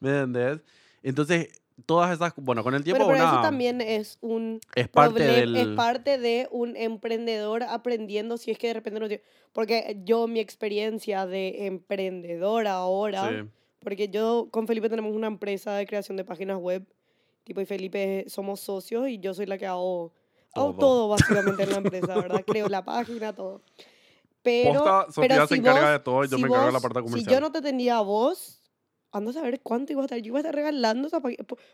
A: ¿me entendés? Entonces, todas esas, bueno, con el tiempo
B: Pero, pero eso
A: una-
B: también es un
A: es parte
B: problem-
A: del...
B: es parte de un emprendedor aprendiendo si es que de repente no tiene... Porque yo, mi experiencia de emprendedor ahora,
A: Sí.
B: porque yo con Felipe tenemos una empresa de creación de páginas web, tipo y Felipe somos socios y yo soy la que hago hago
A: Todo.
B: todo básicamente en la empresa, ¿verdad? Creo la página, todo. <laughs> Pero,
A: Posta, Sofía
B: pero
A: se
B: si
A: encarga
B: vos-
A: de todo y yo
B: si
A: me encargo de la parte
B: Si
A: comercial.
B: yo no te tenía a vos, ando a saber cuánto iba a estar. Yo iba a estar regalando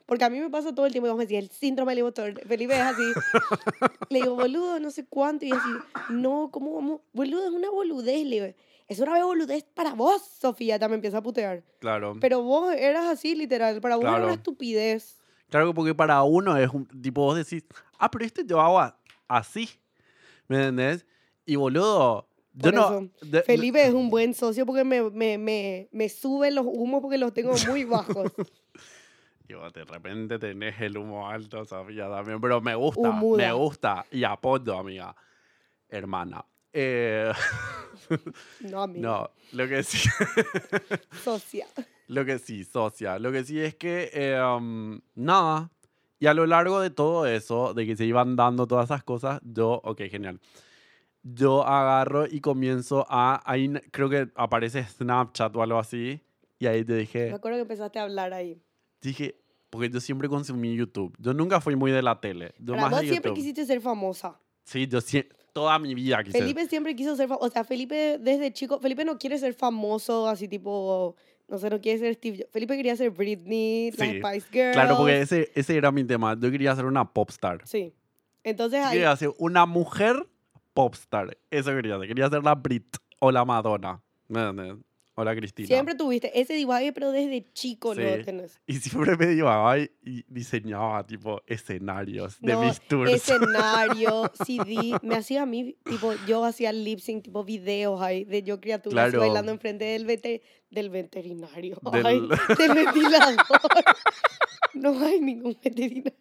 B: Porque a mí me pasa todo el tiempo. Vos me decís, el síndrome del impostor. Felipe es así. <laughs> le digo, boludo, no sé cuánto. Y así, no, ¿cómo vamos? Boludo, es una boludez. Le digo, es una boludez para vos, Sofía. Ya me empieza a putear.
A: Claro.
B: Pero vos eras así, literal. Para vos era
A: Claro.
B: una estupidez.
A: Claro, porque para uno es un tipo, vos decís, ah, pero este yo hago a- así. ¿Me entendés? Y boludo, yo
B: Por
A: no.
B: eso,
A: de-
B: Felipe es un buen socio porque me, me, me, me suben los humos porque los tengo muy bajos. <laughs>
A: Y vos de repente tenés el humo alto, Sofía, también. Pero me gusta,
B: Humuda.
A: me gusta. Y apoyo, amiga. Hermana. Eh, <laughs>
B: No, amigo.
A: no, lo que sí. <laughs>
B: Socia.
A: Lo que sí, socia. Lo que sí es que, eh, um, nada. Y a lo largo de todo eso, de que se iban dando todas esas cosas, yo, ok, genial. Yo agarro y comienzo a, ahí creo que aparece Snapchat o algo así. Y ahí te
B: Me
A: dije,
B: acuerdo que empezaste a hablar ahí.
A: dije, porque yo siempre consumí YouTube. Yo nunca fui muy de la tele. Yo más
B: vos
A: de
B: siempre
A: YouTube.
B: quisiste ser famosa.
A: Sí, yo sie- toda mi vida quise.
B: Felipe siempre quiso ser famoso. O sea, Felipe desde chico, Felipe no quiere ser famoso así tipo, no sé, no quiere ser Steve Jobs. Felipe quería ser Britney, las
A: Sí,
B: Spice Girls.
A: Claro, porque ese, ese era mi tema. Yo quería ser una popstar.
B: Sí. Entonces
A: Yo
B: ahí,
A: quería ser una mujer popstar. Eso quería ser. Quería ser la Brit o la Madonna. O la Cristina.
B: siempre tuviste ese divague, pero desde chico
A: Sí.
B: lo tenés.
A: Y siempre me llevaba y, diseñaba, tipo, escenarios de mis tours.
B: escenario, <laughs> CD, me hacía a mí, tipo, yo hacía lip sync, tipo videos ahí, de yo criatura
A: Claro.
B: bailando enfrente del, vete- del veterinario,
A: Del-
B: ay, del ventilador. <laughs> no hay ningún veterinario.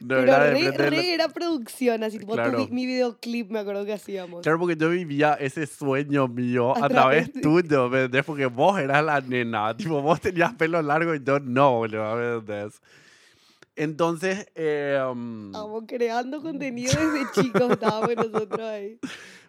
A: No,
B: Pero
A: era
B: re, era producción, así, tipo, tu
A: Claro.
B: vi- mi videoclip me acuerdo que hacíamos.
A: Claro, porque yo vivía ese sueño mío a,
B: A
A: través
B: de-
A: tuyo, ¿me entendés? Porque vos eras la nena, tipo, vos tenías pelo largo y yo no, boludo, ¿me entendés? Entonces, eh, um,
B: Estábamos creando <laughs> contenido desde chicos, estábamos nosotros ahí.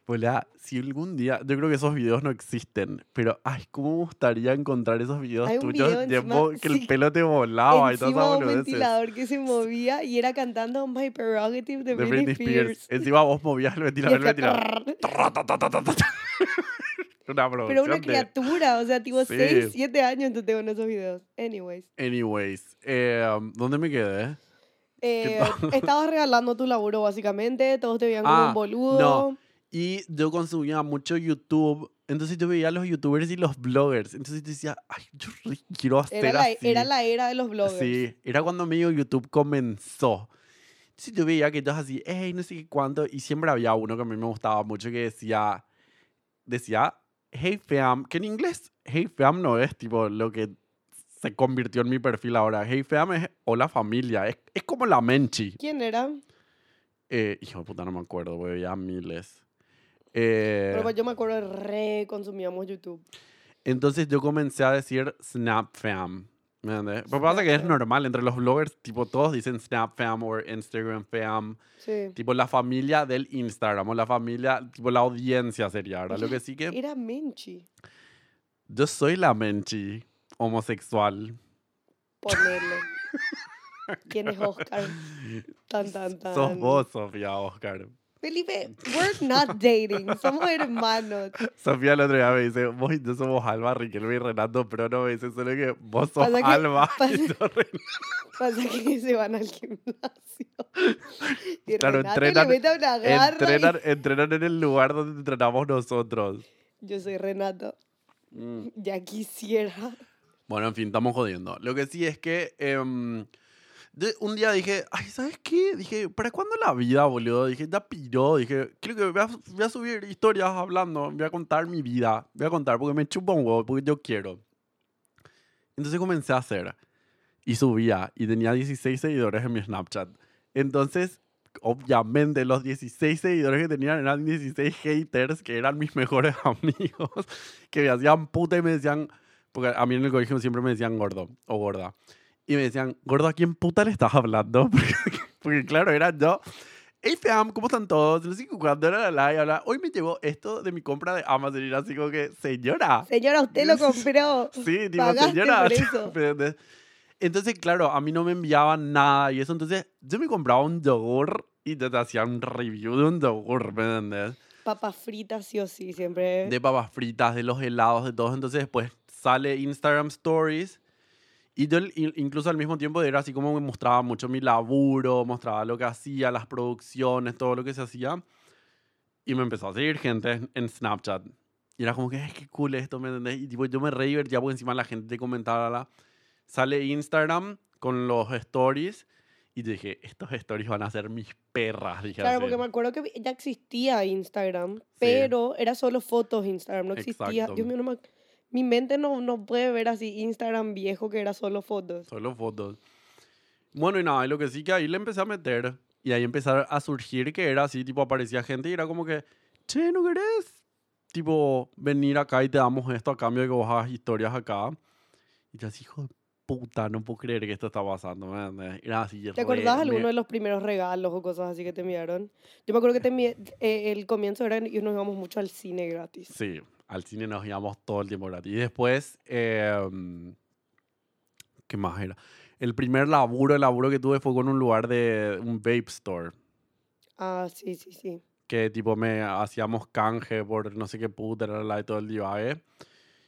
A: Boluda, si algún día, yo creo que esos videos no existen, pero, ay, cómo me gustaría encontrar esos videos
B: Hay un
A: tuyos
B: video
A: de
B: encima-
A: que el
B: sí.
A: pelo te volaba y
B: Encima
A: esas
B: un
A: boludeces.
B: ventilador que se movía y era cantando My Prerogative de,
A: De
B: Britney,
A: Britney Spears.
B: Spears.
A: Encima vos movías el
B: Y
A: ventilador, el ventilador. <laughs> Una
B: Pero una
A: de-
B: criatura, o sea, tipo
A: Sí.
B: 6, 7 años entonces tengo en esos videos. Anyways.
A: Anyways, eh, ¿dónde me quedé?
B: Eh, estabas regalando tu laburo, básicamente. Todos te veían como
A: Ah,
B: un boludo.
A: no. Y yo consumía mucho YouTube. Entonces yo veía a los youtubers y los bloggers. Entonces yo decía, ay, yo quiero hacer
B: Era la,
A: así.
B: era la era de los bloggers.
A: Sí, era cuando medio YouTube comenzó. Entonces yo veía que ellos así, hey, no sé qué cuánto. Y siempre había uno que a mí me gustaba mucho que decía, decía, hey fam, que en inglés, hey fam no es tipo lo que se convirtió en mi perfil ahora. Hey fam es hola familia. Es, es como la Menchi.
B: ¿Quién era?
A: Eh, hijo de puta, no me acuerdo, porque veía miles. Eh,
B: Pero pues yo me acuerdo, re consumíamos YouTube.
A: entonces yo comencé a decir Snap Fam. ¿Me entiendes? Pero pasa que es normal entre los bloggers, tipo todos dicen Snap Fam o Instagram Fam.
B: Sí.
A: Tipo la familia del Instagram o la familia, tipo la audiencia sería, ¿verdad? Lo que sí que
B: Era Menchi.
A: yo soy la Menchi homosexual.
B: Ponerle. <laughs> ¿Quién es Oscar? Tan, tan, tan.
A: Sos vos, Sofía Oscar.
B: Felipe, we're not <laughs> dating. Somos hermanos.
A: Sofía el otro día me dice, vos y yo somos Alba, Riquelme y Renato, pero no me dice solo que vos sos
B: Pasa
A: Alba y
B: pasa-
A: yo <laughs> Renato.
B: Pasa que se van al gimnasio. <laughs> Y
A: Claro,
B: Renato
A: entrenan-
B: le mete una garra. y-
A: Entrenan, en el lugar donde entrenamos nosotros.
B: Yo soy Renato.
A: Mm.
B: Ya quisiera.
A: Bueno, en fin, estamos jodiendo. Lo que sí es que em, un día dije, ay, ¿sabes qué? Dije, ¿para cuándo la vida, boludo? Dije, ya piró. Dije, creo que voy a, voy a subir historias hablando, voy a contar mi vida. Voy a contar porque me chupa un huevo, porque yo quiero. Entonces comencé a hacer y subía y tenía 16 seguidores en mi Snapchat. Entonces, obviamente, los 16 seguidores que tenían eran 16 haters que eran mis mejores <laughs> amigos, que me hacían puta y me decían, porque a mí en el colegio siempre me decían gordo o gorda. Y me decían, gordo, ¿a quién puta le estás hablando? <laughs> Porque, porque, claro, era yo. Hey fam, ¿cómo están todos? No sé qué, cuando era la live, habla, hoy me llegó esto de mi compra de Amazon y era así como que, señora.
B: Señora, usted lo compró. <laughs>
A: Sí,
B: Pagaste
A: señora.
B: por <laughs> eso.
A: Entonces, claro, a mí no me enviaban nada y eso. Entonces, yo me compraba un yogur y te hacía un review de un yogur, ¿me entiendes?
B: Papas fritas, sí o sí, siempre.
A: De papas fritas, de los helados, de todo. Entonces, después sale Instagram Stories. Y yo incluso al mismo tiempo era así como me mostraba mucho mi laburo, mostraba lo que hacía, las producciones, todo lo que se hacía. Y me empezó a seguir gente en, Snapchat. Y era como que, "Ay, qué cool esto, ¿me entendés? Y tipo, yo me re divertía porque encima la gente te comentaba, la- sale Instagram con los stories y dije, estos stories van a ser mis perras, dije
B: Claro,
A: así.
B: porque me acuerdo que ya existía Instagram, pero era solo fotos Instagram, no existía.
A: Exacto.
B: Dios mío, no me- mi mente no, no puede ver así Instagram viejo que era solo fotos.
A: Solo fotos. Bueno, y nada, y lo que sí que ahí le empecé a meter. Y ahí empezaron a surgir que era así, tipo, aparecía gente y era como que, che, ¿no querés? Tipo, venir acá y te damos esto a cambio de que vos hagas historias acá. Y yo así, hijo de puta, no puedo creer que esto está pasando. ¿me entendés? Era así,
B: ¿Te acordás alguno de los primeros regalos o cosas así que te enviaron? Yo me acuerdo que te envié- eh, el comienzo era y nos íbamos mucho al cine gratis.
A: Sí, al cine nos íbamos todo el tiempo gratis. Y después, eh, ¿qué más era? El primer laburo, el laburo que tuve fue con un lugar de un vape store.
B: Ah, sí, sí, sí.
A: que tipo me hacíamos canje por no sé qué puta la de todo el divague.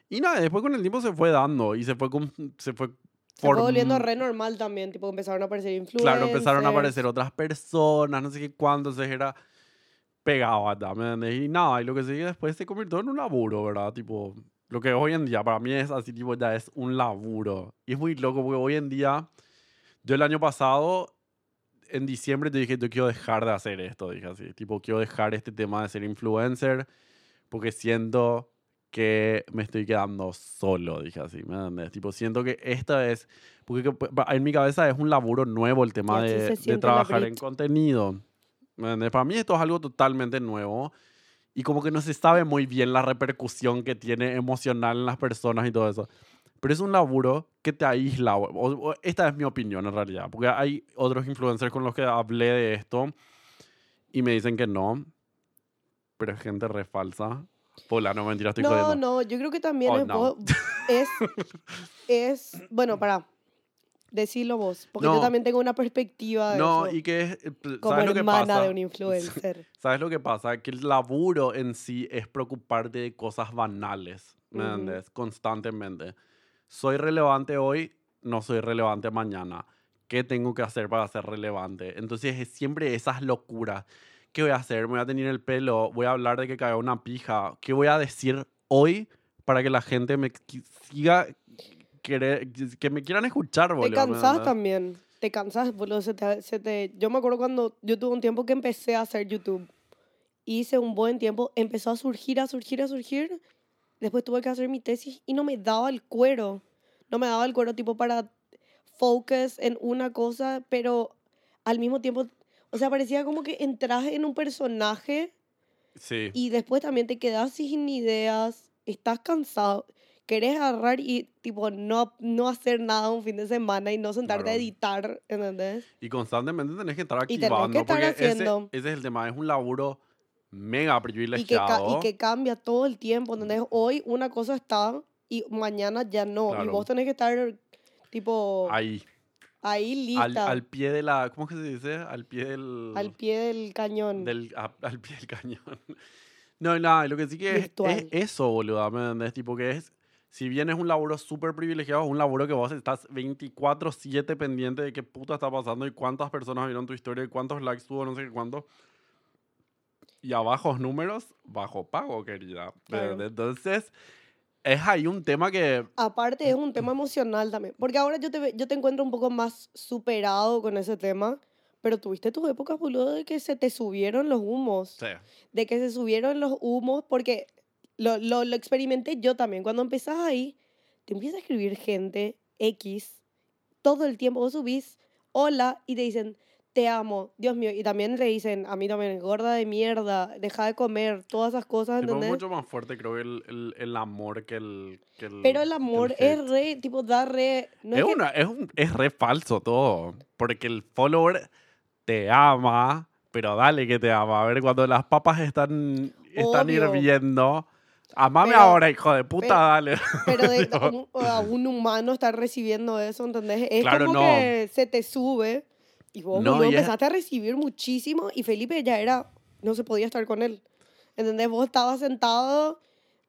A: Y nada, después con el tiempo se fue dando y se fue con, se fue
B: Se fue volviendo re normal también, tipo empezaron a aparecer influencers.
A: Claro, empezaron a aparecer otras personas, no sé qué cuándo, entonces era pegado acá, ¿me entendés? Y nada, y lo que sigue después se convirtió en un laburo, ¿verdad? Tipo, lo que hoy en día para mí es así, tipo, ya es un laburo. Y es muy loco porque hoy en día, yo el año pasado, en diciembre te dije, yo quiero dejar de hacer esto, dije así, tipo, quiero dejar este tema de ser influencer porque siento que me estoy quedando solo, dije así, ¿me entiendes? Tipo, siento que esta es, porque en mi cabeza es un laburo nuevo el tema de, de trabajar en contenido. Para mí esto es algo totalmente nuevo y como que no se sabe muy bien la repercusión que tiene emocional en las personas y todo eso. Pero es un laburo que te aísla. esta es mi opinión en realidad. Porque hay otros influencers con los que hablé de esto y me dicen que no. Pero es gente re falsa. Pola, no mentira, estoy
B: No,
A: jodiendo.
B: no, yo creo que también
A: Oh,
B: es,
A: no.
B: vos- es, es, bueno, para, decilo vos, porque yo
A: No.
B: también tengo una perspectiva de
A: No,
B: eso,
A: y que es, eh,
B: como
A: ¿sabes lo que
B: hermana
A: pasa?
B: de un influencer. <laughs>
A: ¿Sabes lo que pasa? Que el laburo en sí es preocuparte de cosas banales, ¿me
B: Ujú.
A: entiendes? Constantemente. Soy relevante hoy, no soy relevante mañana. ¿Qué tengo que hacer para ser relevante? Entonces es siempre esas locuras. ¿Qué voy a hacer? Me voy a tener el pelo, voy a hablar de que caiga una pija. ¿Qué voy a decir hoy para que la gente me siga, querer- que me quieran escuchar,
B: Te
A: boludo? ¿me
B: cansás también, te cansás, boludo, se te, se te- yo me acuerdo cuando yo tuve un tiempo que empecé a hacer YouTube, hice un buen tiempo, empezó a surgir, a surgir, a surgir, después tuve que hacer mi tesis y no me daba el cuero, no me daba el cuero tipo para focus en una cosa, pero al mismo tiempo, o sea, parecía como que entras en un personaje
A: Sí.
B: y después también te quedas sin ideas, estás cansado, querés agarrar y tipo no, no hacer nada un fin de semana y no sentarte a
A: Claro.
B: editar, ¿entendés?
A: Y constantemente tenés que estar
B: Y tenés que
A: activando.
B: estar
A: porque ese-
B: haciendo.
A: Ese, es el tema, es un laburo mega
B: Y que,
A: privilegiado.
B: y que cambia todo el tiempo, ¿entendés? Hoy una cosa está y mañana ya no. Y
A: Claro.
B: vos tenés que estar tipo
A: Ahí,
B: ahí
A: al,
B: lista,
A: al
B: al,
A: pie de la. ¿Cómo es que se dice? Al pie del.
B: pie del cañón.
A: del a- al pie del cañón. <laughs> No, nada, lo que sí que es, es eso, boludo, ¿me entendés? Tipo que es. Si bien es un laburo súper privilegiado, es un laburo que vos estás 24-7 pendiente de qué puta está pasando y cuántas personas vieron tu historia y cuántos likes tuvo, no sé qué cuánto. Y a bajos números, bajo pago, querida. ¿me
B: Claro.
A: Entonces, es ahí un tema que.
B: Aparte es un tema emocional también, porque ahora yo te, yo te encuentro un poco más superado con ese tema, pero tuviste tus épocas, boludo, de que se te subieron los humos,
A: Sí,
B: de que se subieron los humos, porque lo, lo, lo experimenté yo también. Cuando empezás ahí, te empieza a escribir gente X todo el tiempo. Vos subís hola y te dicen te amo, Dios mío. Y también le dicen a mí también, gorda de mierda, deja de comer, todas esas cosas,
A: tipo, es
B: ¿entendés?
A: mucho más fuerte, creo, el, el, el amor que el. que el-
B: Pero el
A: que
B: amor es re, tipo, da re. No
A: es,
B: es que-
A: una, es, un- es re falso todo. Porque el follower te ama, pero dale que te ama. A ver, cuando las papas están, están
B: Obvio.
A: hirviendo. Amame
B: Pero-
A: ahora, hijo de puta,
B: pero-
A: dale.
B: Pero de, <laughs>
A: No.
B: un, a un humano estar recibiendo eso, ¿entendés? Es
A: Claro,
B: como
A: no.
B: que se te sube y vos
A: No,
B: boludo,
A: y es-
B: empezaste a recibir muchísimo y Felipe ya era, no se podía estar con él. ¿Entendés? Vos estabas sentado,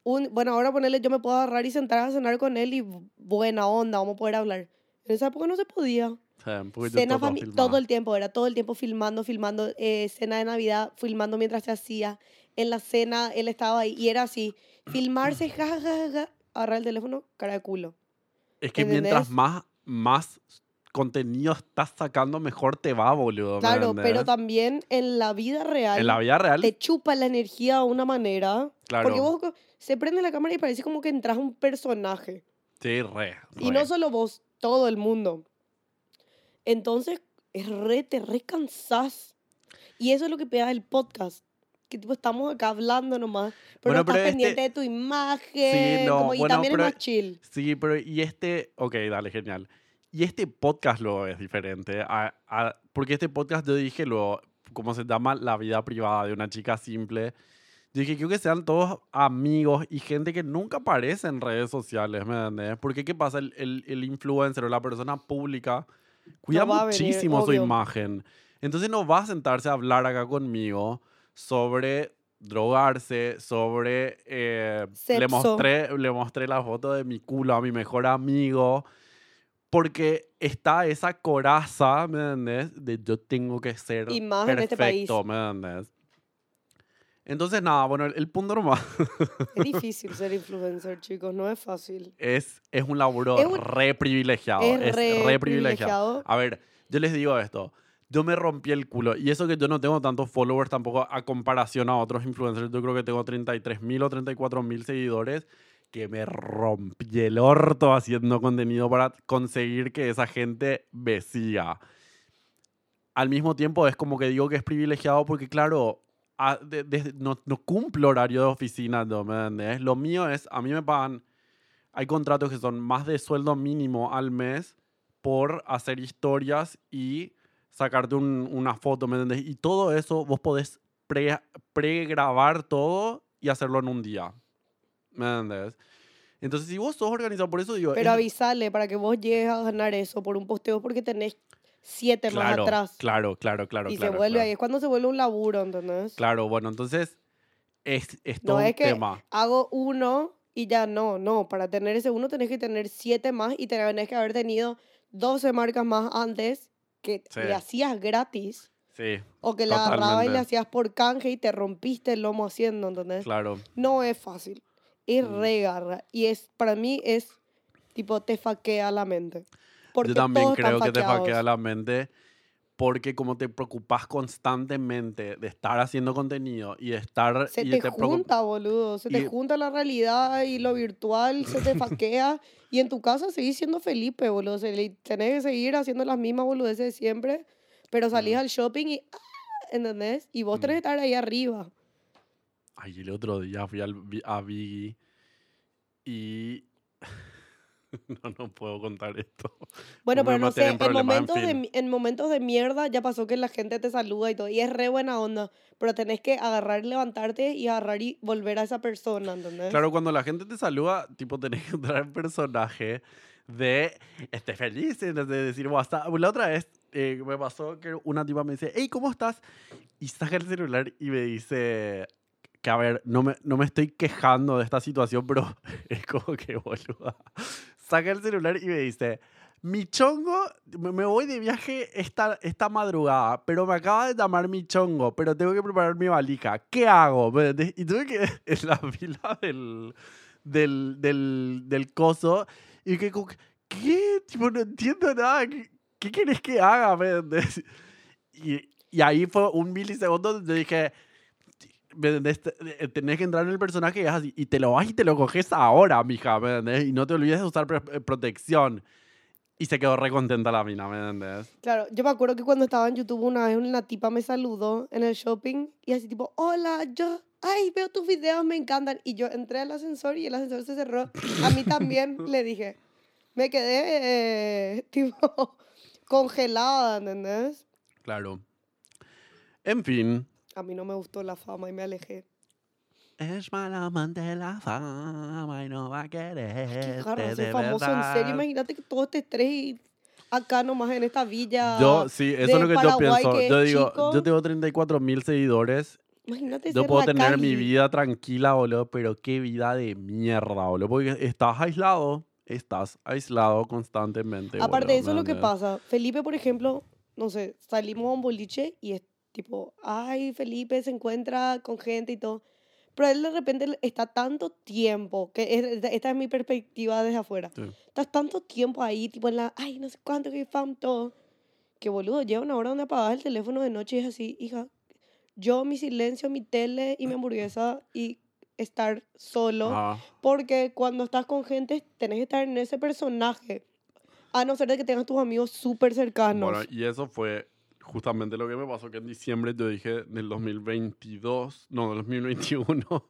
B: un, bueno, ahora ponerle yo me puedo agarrar y sentar a cenar con él y buena onda, vamos a poder hablar. En esa época no se podía.
A: Poquito
B: Cena
A: todo
B: todo el tiempo, era todo el tiempo filmando, filmando, eh, cena de Navidad, filmando mientras se hacía. En la cena él estaba ahí y era así, filmarse, ja, ja, ja, ja, agarrar el teléfono, cara de culo.
A: Es que
B: ¿entendés?
A: mientras más más contenido estás sacando, mejor te va, boludo. ¿me
B: Claro, pero también en la vida real
A: En la vida real,
B: te chupa la energía de una manera.
A: claro.
B: Porque vos se prende la cámara y parece como que entras a un personaje.
A: Sí, re.
B: Y no solo vos, todo el mundo. Entonces, es re, te re cansás. Y eso es lo que pega el podcast. Que tipo, estamos acá hablando nomás. Pero
A: Bueno,
B: no estás
A: pero este-
B: pendiente de tu imagen.
A: no,
B: como- y
A: bueno,
B: también
A: pero-
B: es más chill.
A: Sí, pero y este, ok, dale, genial. Y este podcast luego es diferente, a- a- porque este podcast yo dije luego, como se llama La vida privada de una chica simple, yo dije, quiero que sean todos amigos y gente que nunca aparece en redes sociales, ¿me entiendes? Porque ¿qué pasa? El, el, el influencer o la persona pública cuida
B: va a venir,
A: muchísimo su imagen. Entonces no va a sentarse a hablar acá conmigo sobre drogarse, sobre... eh, le, mostré, le mostré la foto de mi culo a mi mejor amigo. Porque está esa coraza, ¿me entendés? De yo tengo que ser
B: Y más en este país.
A: perfecto, ¿me entendés? Entonces, nada, bueno, el, el punto nomás
B: Es difícil <laughs> ser influencer, chicos. No es fácil.
A: es, es un laburo
B: Es un-
A: re privilegiado.
B: es
A: Es,
B: re
A: re, privilegiado.
B: privilegiado.
A: A ver, yo les digo esto. Yo me rompí el culo. Y eso que yo no tengo tantos followers tampoco a comparación a otros influencers. Yo creo que tengo 33 mil o 34 mil seguidores. Que me rompí el orto haciendo contenido para conseguir que esa gente me siga. Al mismo tiempo es como que digo que es privilegiado porque, claro, a- de- de- no, no cumplo horario de oficina, ¿no? ¿me? Lo mío es, a mí me pagan, hay contratos que son más de sueldo mínimo al mes por hacer historias y sacarte un- una foto, ¿me entendés? Y todo eso vos podés pre- pregrabar todo y hacerlo en un día, ¿me entendés? Entonces, si vos sos organizado, por eso digo...
B: Pero
A: es-
B: avisale para que vos llegues a ganar eso por un posteo porque tenés siete más
A: claro,
B: atrás.
A: Claro, claro, claro.
B: y
A: claro,
B: se vuelve
A: claro.
B: ahí. Es cuando se vuelve un laburo, ¿entendés?
A: Claro, bueno, entonces es, es
B: No
A: todo
B: es
A: un
B: que
A: tema.
B: hago uno y ya no, no. Para tener ese uno tenés que tener siete más y tenés que haber tenido 12 marcas más antes que
A: Sí.
B: le hacías gratis
A: Sí,
B: o que le agarrabas y
A: Totalmente.
B: le hacías por canje y te rompiste el lomo haciendo, ¿entendés?
A: claro.
B: No es fácil. Es
A: Mm.
B: re garra. Y es, para mí es, tipo, te faquea la mente. Porque
A: Yo también creo que te faquea la mente porque como te preocupas constantemente de estar haciendo contenido y de estar...
B: Se
A: y
B: te,
A: preocup-
B: junta, boludo. Se te junta la realidad y lo virtual, se te faquea. <laughs> y en tu casa seguís siendo Felipe, boludo. Tenés que seguir haciendo las mismas boludeces de siempre, pero salís
A: Mm.
B: al shopping y... ¡ah! ¿Entendés? Y vos
A: Mm.
B: tenés que estar ahí arriba.
A: Ay, el otro día fui al, a Biggie y... <laughs> no, no puedo contar esto.
B: Bueno, pero no sé,
A: en
B: en,
A: problemas, en
B: momentos de, en momentos de mierda ya pasó que la gente te saluda y todo. Y es re buena onda. Pero tenés que agarrar, levantarte y agarrar y volver a esa persona, ¿entendés?
A: Claro, cuando la gente te saluda, tipo, tenés que entrar en personaje de esté feliz, de de decir WhatsApp. La otra vez eh, me pasó que una tipa me dice, hey, ¿cómo estás? Y saca el celular y me dice que, a ver, no me, no me estoy quejando de esta situación, pero <laughs> es como que, boluda. Saca el celular y me dice, mi chongo, me voy de viaje esta, esta madrugada, pero me acaba de llamar mi chongo, pero tengo que preparar mi valija. ¿Qué hago? Y tuve que, <laughs> en la fila del, del, del, del coso, y que, ¿qué? Tipo, no entiendo nada. ¿Qué, qué querés que haga? <laughs> Y, y ahí fue un milisegundo donde dije, ¿me entendés? Te- eh, Tenés que entrar en el personaje y es así, y te lo vas y te lo coges ahora, mija, ¿me entendés? Y no te olvides de usar eh, protección. Y se quedó re contenta la mina, ¿me entendés?
B: Claro, yo me acuerdo que cuando estaba en YouTube una vez una tipa me saludó en el shopping y así tipo, hola, yo, ay, veo tus videos, me encantan. Y yo entré al ascensor y el ascensor se cerró. A mí también <laughs> le dije, me quedé eh, <laughs> tipo congelada, ¿entendés?
A: Claro. En fin.
B: A mí no me gustó la fama y me alejé.
A: Es mala amante la fama y no va a
B: Qué
A: querer.
B: garra ser famoso, en serio. Imagínate que todo este estrés acá nomás en esta villa.
A: Yo, sí, eso
B: de
A: es lo que
B: Paraguay,
A: yo pienso.
B: que
A: Yo
B: es
A: digo,
B: chico.
A: yo tengo 34 mil seguidores.
B: Imagínate
A: Yo
B: ser
A: puedo
B: la
A: tener mi vida tranquila, boludo, pero qué vida de mierda, boludo. Porque estás aislado, estás aislado constantemente.
B: Aparte
A: boludo,
B: de eso,
A: ¿me
B: lo que pasa, Felipe, por ejemplo, no sé, salimos a un boliche y es tipo, ay, Felipe se encuentra con gente y todo. Pero él de repente está tanto tiempo, que es- esta es mi perspectiva desde afuera.
A: Sí.
B: Estás tanto tiempo ahí, tipo en la, ay, no sé cuánto, que fam, todo. Que boludo, llega una hora donde apagas el teléfono de noche y es así, hija, yo, mi silencio, mi tele y mi hamburguesa y estar solo. Porque cuando estás con gente, tenés que estar en ese personaje. A no ser de que tengas tus amigos súper cercanos.
A: Bueno, y eso fue justamente lo que me pasó, que en diciembre yo dije del 2022, no, del 2021, <laughs> yo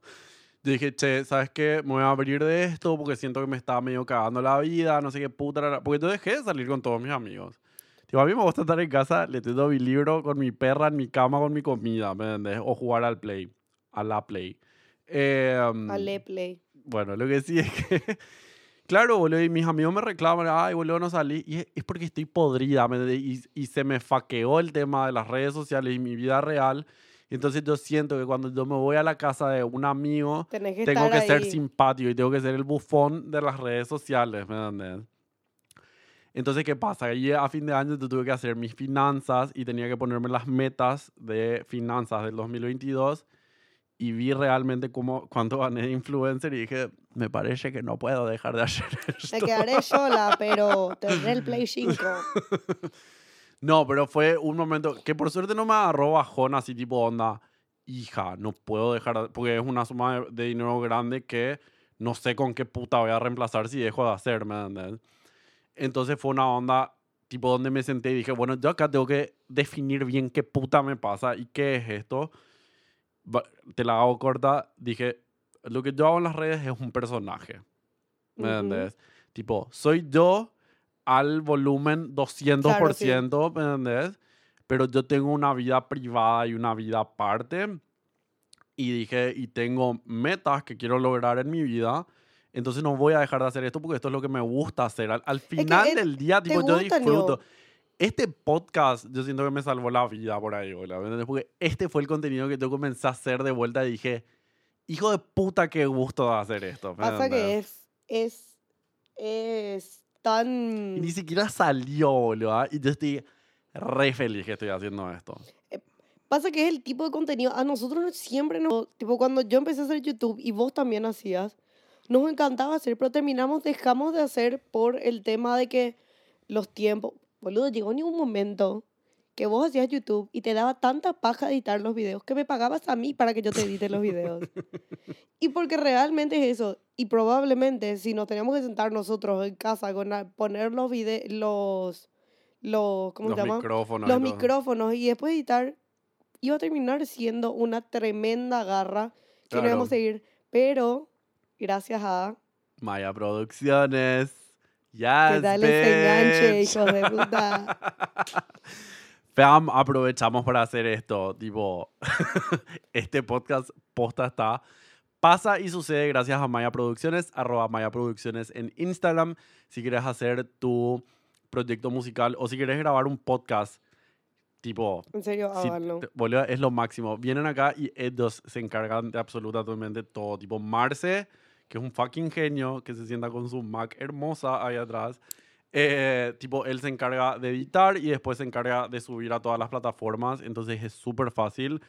A: dije, che, ¿sabes qué? Me voy a abrir de esto porque siento que me está medio cagando la vida, no sé qué puta, porque yo dejé de salir con todos mis amigos. Tipo, a mí me gusta estar en casa leyendo mi libro con mi perra en mi cama con mi comida, ¿me entendés? O jugar al play, a la play. Eh,
B: Ale play.
A: bueno, lo que sí es que. <laughs> Claro, boludo, y mis amigos me reclaman, ay, boludo, no salí. Y es, porque estoy podrida, y, y se me faqueó el tema de las redes sociales y mi vida real. Y entonces yo siento que cuando yo me voy a la casa de un amigo,
B: Tenés que
A: tengo que ser
B: ahí.
A: simpático y tengo que ser el bufón de las redes sociales, ¿me entendés? Entonces, ¿qué pasa? Ahí a fin de año yo tuve que hacer mis finanzas y tenía que ponerme las metas de finanzas del 2022 y vi realmente cómo, cuánto gané de influencer y dije, me parece que no puedo dejar de hacer <laughs> esto.
B: quedaré sola, pero tendré el Play 5. <laughs>
A: No, pero fue un momento que por suerte no me agarró bajón así tipo onda, hija, no puedo dejar, de-", porque es una suma de, de dinero grande que no sé con qué puta voy a reemplazar si dejo de hacer, ¿me entiendes? Entonces fue una onda tipo donde me senté y dije, bueno, yo acá tengo que definir bien qué puta me pasa y qué es esto. Te la hago corta, dije, lo que yo hago en las redes es un personaje. ¿Me
B: Ujú.
A: entendés? Tipo, soy yo al volumen 200%, ¿me entendés? Pero yo tengo una vida privada y una vida aparte. Y dije, y tengo metas que quiero lograr en mi vida. Entonces no voy a dejar de hacer esto porque esto es lo que me gusta hacer. Al, al final
B: es-
A: del día, tipo, yo disfruto.
B: Leo.
A: Este podcast, yo siento que me salvó la vida por ahí, boludo, ¿me entendés? Porque este fue el contenido que yo comencé a hacer de vuelta y dije, hijo de puta, qué gusto de hacer esto. ¿me
B: Pasa que es, es, es tan...
A: Y ni siquiera salió, boludo. ¿ah? Y yo estoy re feliz que estoy haciendo esto.
B: Pasa que es el tipo de contenido. A nosotros siempre nos. Tipo, cuando yo empecé a hacer YouTube y vos también hacías, nos encantaba hacer, pero terminamos, dejamos de hacer por el tema de que los tiempos. Boludo, llegó ni un momento que vos hacías YouTube y te daba tanta paja editar los videos que me pagabas a mí para que yo te edite los videos. <laughs> y porque realmente es eso. Y probablemente si nos teníamos que sentar nosotros en casa con poner los videos, los, los, ¿cómo
A: Los
B: se llama?
A: micrófonos.
B: los
A: y
B: micrófonos y después editar iba a terminar siendo una tremenda garra que no
A: Claro.
B: íbamos a seguir. Pero gracias a
A: Maya Producciones. Ya.
B: que tal ese enganche, hijos de puta. <laughs>
A: Fam, aprovechamos para hacer esto. Tipo, <laughs> este podcast posta está. Pasa y sucede gracias a Maya Producciones, arroba Maya Producciones en Instagram. Si quieres hacer tu proyecto musical o si quieres grabar un podcast, tipo,
B: En serio, háganlo.
A: te- boludo, es lo máximo. Vienen acá y ellos se encargan de absolutamente todo. Tipo, Marce, que es un fucking genio, que se sienta con su Mac hermosa ahí atrás. Eh, tipo, él se encarga de editar y después se encarga de subir a todas las plataformas. Entonces es súper fácil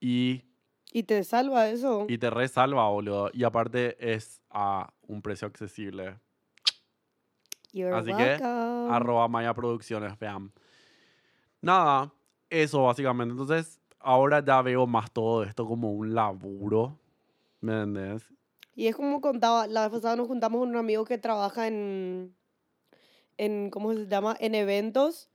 A: y,
B: Y te salva eso.
A: y te resalva, boludo. Y aparte es a un precio accesible.
B: You're
A: así que,
B: welcome.
A: arroba Maya Producciones, vean. Nada, eso básicamente. Entonces, ahora ya veo más todo esto como un laburo. ¿Me entendés?
B: Y es como contaba, la vez pasada nos juntamos con un amigo que trabaja en, en, ¿cómo se llama? En eventos.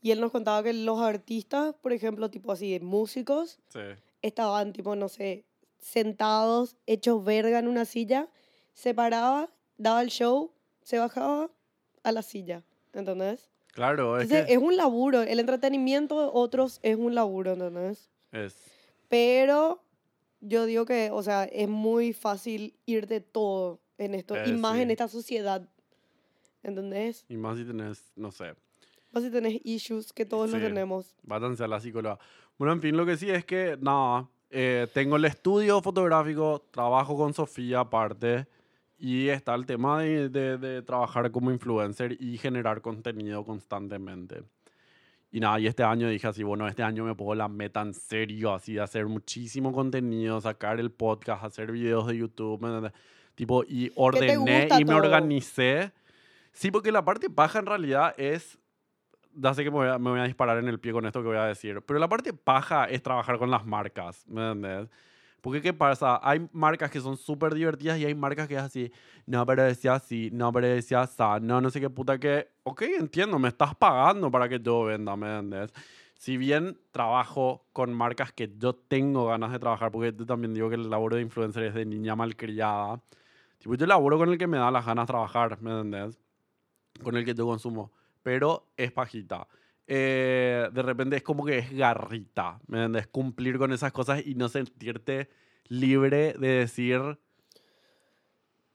B: Y él nos contaba que los artistas, por ejemplo, tipo así, músicos,
A: Sí.
B: estaban tipo, no sé, sentados, hechos verga en una silla, se paraba, daba el show, se bajaba a la silla, ¿entendés?
A: Claro, es
B: Entonces,
A: que
B: es un laburo, el entretenimiento de otros es un laburo, ¿entendés?
A: es.
B: Pero yo digo que, o sea, es muy fácil ir de todo en esto, y
A: Eh,
B: más
A: sí.
B: en esta sociedad, ¿entendés?
A: Y más si tenés, no sé,
B: Más si tenés issues que todos los
A: Sí.
B: tenemos.
A: váyanse a la psicóloga. Bueno, en fin, lo que sí es que, nada, eh, tengo el estudio fotográfico, trabajo con Sofía aparte, y está el tema de, de- de trabajar como influencer y generar contenido constantemente. Y nada, y este año dije así, bueno, este año me pongo la meta en serio, así, de hacer muchísimo contenido, sacar el podcast, hacer videos de YouTube, ¿me? Tipo, y ordené y me
B: todo.
A: organicé. Sí, porque la parte paja en realidad es... Ya sé que me voy, a, me voy a disparar en el pie con esto que voy a decir, pero la parte paja es trabajar con las marcas, ¿me entendés? Porque, ¿qué pasa? Hay marcas que son súper divertidas y hay marcas que es así, no, pero decía así, no, pero decía así, no, no sé qué puta que... Ok, entiendo, me estás pagando para que yo venda, ¿me entiendes? Si bien trabajo con marcas que yo tengo ganas de trabajar, porque yo también digo que el laburo de influencer es de niña malcriada, tipo, yo laburo con el que me da las ganas de trabajar, ¿me entendés? Con el que yo consumo, pero es pajita. Eh, de repente es como que es garrita, ¿me entiendes? Cumplir con esas cosas y no sentirte libre de decir...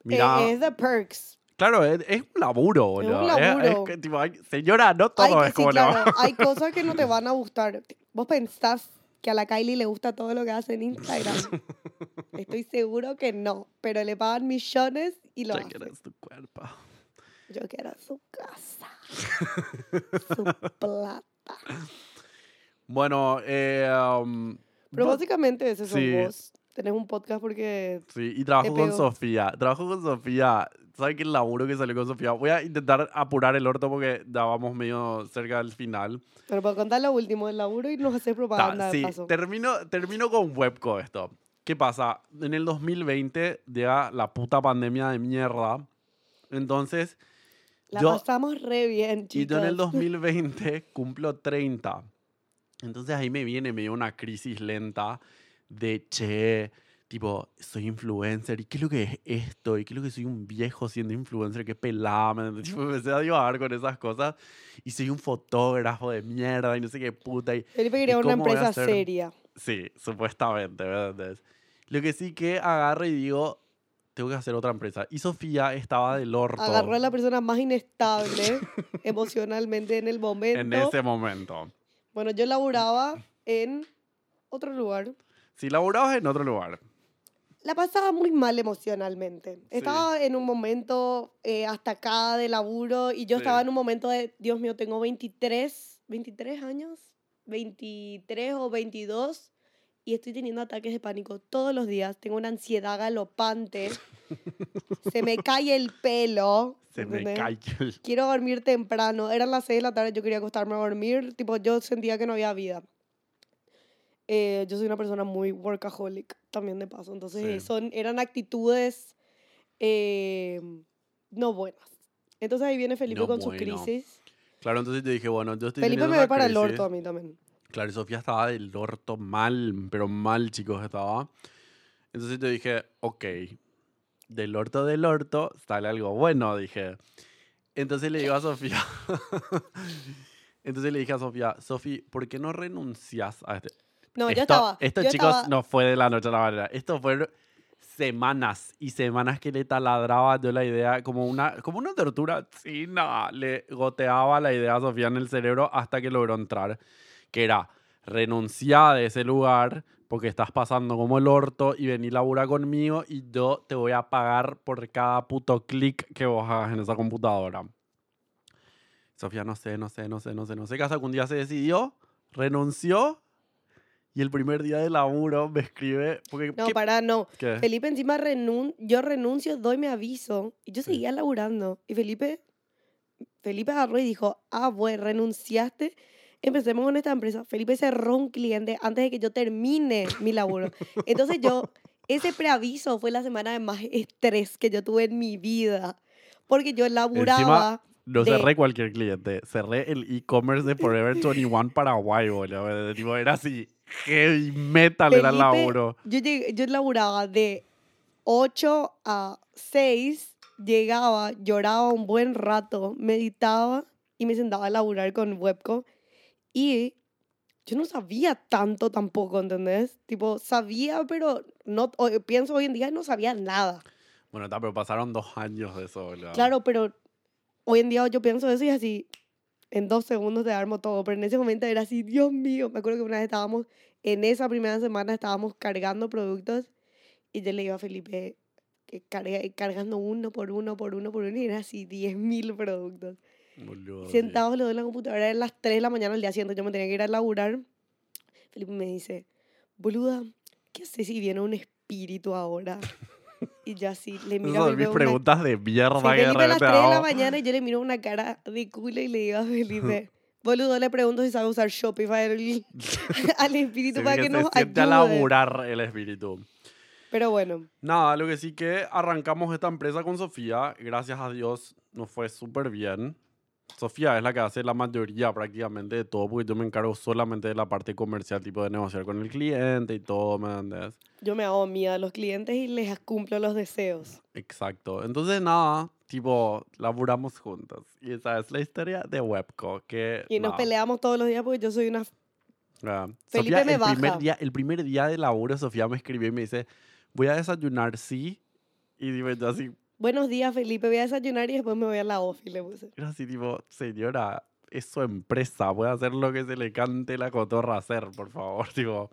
A: Mira,
B: Eh, es the perks.
A: Claro, es, es un laburo, boludo.
B: un
A: Es- tipo, hay- señora, no todo
B: Hay,
A: es
B: sí,
A: como la-
B: claro, hay cosas que no te <laughs> van a gustar. Vos pensás que a la Kylie le gusta todo lo que hace en Instagram. <laughs> Estoy seguro que no, pero le pagan millones y lo hace.
A: tu cuerpo.
B: Yo quiero su casa, su <laughs> plata.
A: Bueno, eh, um,
B: Pero básicamente ese
A: Sí.
B: vos. Tenés un podcast porque
A: sí, y trabajo con. Sofía. Trabajo con Sofía. ¿Sabes qué laburo que salió con Sofía? Voy a intentar apurar el orto porque ya vamos medio cerca del final.
B: Pero para contar lo último del laburo y nos haces
A: Ta,
B: propaganda de
A: sí,
B: paso.
A: termino, termino con Webco esto. ¿Qué pasa? En el 2020 llega la puta pandemia de mierda. Entonces,
B: La
A: yo-
B: pasamos re bien,
A: Y
B: chicos.
A: yo en el 2020 <laughs> cumplo 30. Entonces ahí me viene medio una crisis lenta de, che, tipo, soy influencer. ¿Y qué es lo que es esto? ¿Y qué es lo que soy un viejo siendo influencer? ¿Qué pelada? <laughs> ¿me empecé a divagar con esas cosas. Y soy un fotógrafo de mierda y no sé qué puta. Y,
B: Felipe quería
A: ¿y
B: una empresa seria.
A: sí, supuestamente, ¿me entendés? Lo que sí que agarro y digo, tengo que hacer otra empresa. Y Sofía estaba del orto
B: Agarró a la persona más inestable <laughs> emocionalmente en el momento.
A: en ese momento.
B: Bueno, yo laburaba en otro lugar.
A: Si laburabas en otro lugar.
B: La pasaba muy mal emocionalmente.
A: Sí.
B: Estaba en un momento eh, hasta acá de laburo y yo
A: Sí.
B: estaba en un momento de, Dios mío, tengo 23, 23 años, 23 o 22 y estoy teniendo ataques de pánico todos los días. Tengo una ansiedad galopante. <laughs> Se me cae el pelo.
A: Se me
B: ¿entendés?
A: cae el...
B: Quiero dormir temprano. Eran las 6 de la tarde, yo quería acostarme a dormir. Tipo, yo sentía que no había vida. Eh, yo soy una persona muy workaholic también de paso. Entonces,
A: Sí.
B: son, eran actitudes eh, no buenas. Entonces ahí viene Felipe
A: No
B: con
A: bueno.
B: crisis.
A: Claro, entonces te dije, bueno, yo estoy
B: Felipe me ve para el
A: crisis.
B: orto a mí también.
A: Claro, Sofía estaba del orto mal, pero mal, chicos, estaba. Entonces te dije, ok, del orto del orto sale algo bueno, dije. Entonces le digo a Sofía, <laughs> entonces le dije a Sofía, Sofi, ¿por qué no renuncias a este?
B: No, yo
A: esto,
B: estaba.
A: Esto,
B: yo
A: chicos,
B: estaba-
A: no fue de la noche a la mañana. Esto fueron semanas y semanas que le taladraba yo la idea, como una, como una tortura china. Le goteaba la idea a Sofía en el cerebro hasta que logró entrar. Que era renunciar de ese lugar porque estás pasando como el orto y vení a laburar conmigo y yo te voy a pagar por cada puto clic que vos hagas en esa computadora. Sofía, no sé, no sé, no sé, no sé, no sé. Casa que un día se decidió, renunció y el primer día de laburo me escribe. Porque,
B: No,
A: ¿qué-
B: pará, no.
A: qué?
B: Felipe encima renun yo renuncio, doy mi aviso y yo
A: Sí.
B: seguía laburando. Y Felipe, Felipe agarró y dijo, ah, bueno, renunciaste, empecemos con esta empresa. Felipe cerró un cliente antes de que yo termine mi laburo. Entonces yo, ese preaviso fue la semana de más estrés que yo tuve en mi vida. Porque yo laburaba.
A: No
B: de-
A: cerré cualquier cliente, cerré el e-commerce de Forever 21 Paraguay, boludo. Era así, heavy metal era el
B: Felipe,
A: laburo.
B: Yo, llegué- yo laburaba de 8 a 6, llegaba, lloraba un buen rato, meditaba y me sentaba a laburar con Webco. Y yo no sabía tanto tampoco, ¿entendés? Tipo, sabía, pero no, pienso hoy en día no sabía nada.
A: Bueno, está, pero pasaron dos años de eso, boludo.
B: Claro, pero hoy en día yo pienso eso y así, en dos segundos te armo todo. Pero en ese momento era así, Dios mío. Me acuerdo que una vez estábamos, en esa primera semana estábamos cargando productos y yo le iba a Felipe que carga- cargando uno por uno, por uno, por uno y era así 10.000 productos.
A: Boludo.
B: Sentados los dos en la computadora, eran las 3 de la mañana al día siguiente, yo me tenía que ir a laburar. Felipe me dice, boluda, ¿qué haces si viene un espíritu ahora? <laughs> Y yo así le miro
A: Esas mis
B: una-
A: preguntas de mierda que de
B: Felipe a las
A: repente
B: 3 de la mañana y yo le miro una cara de culo y le digo a Felipe, <laughs> boludo, le pregunto si sabe usar Shopify al, <laughs> al espíritu
A: Sí,
B: para
A: que
B: que
A: se
B: nos
A: siente a
B: ayude.
A: laburar el espíritu.
B: Pero bueno,
A: Nada, lo que sí que arrancamos esta empresa con Sofía. Gracias a Dios nos fue súper bien. Sofía es la que hace la mayoría prácticamente de todo, porque yo me encargo solamente de la parte comercial, tipo de negociar con el cliente y todo, ¿me entiendes?
B: yo me hago mía a los clientes y les cumplo los deseos.
A: Exacto. Entonces, nada, tipo, laburamos juntos. Y esa es la historia de Webco. Que,
B: Y nos
A: nada,
B: peleamos todos los días porque yo soy una...
A: ah,
B: Felipe
A: Sofía,
B: me
A: el primer,
B: baja.
A: día, el primer día de laburo, Sofía me escribió y me dice, voy a desayunar, sí. Y digo yo así,
B: Buenos días, Felipe, voy a desayunar y después me voy a la ofi, le puse.
A: Era así tipo, señora, es su empresa, puede hacer lo que se le cante la cotorra hacer, por favor, <laughs> digo.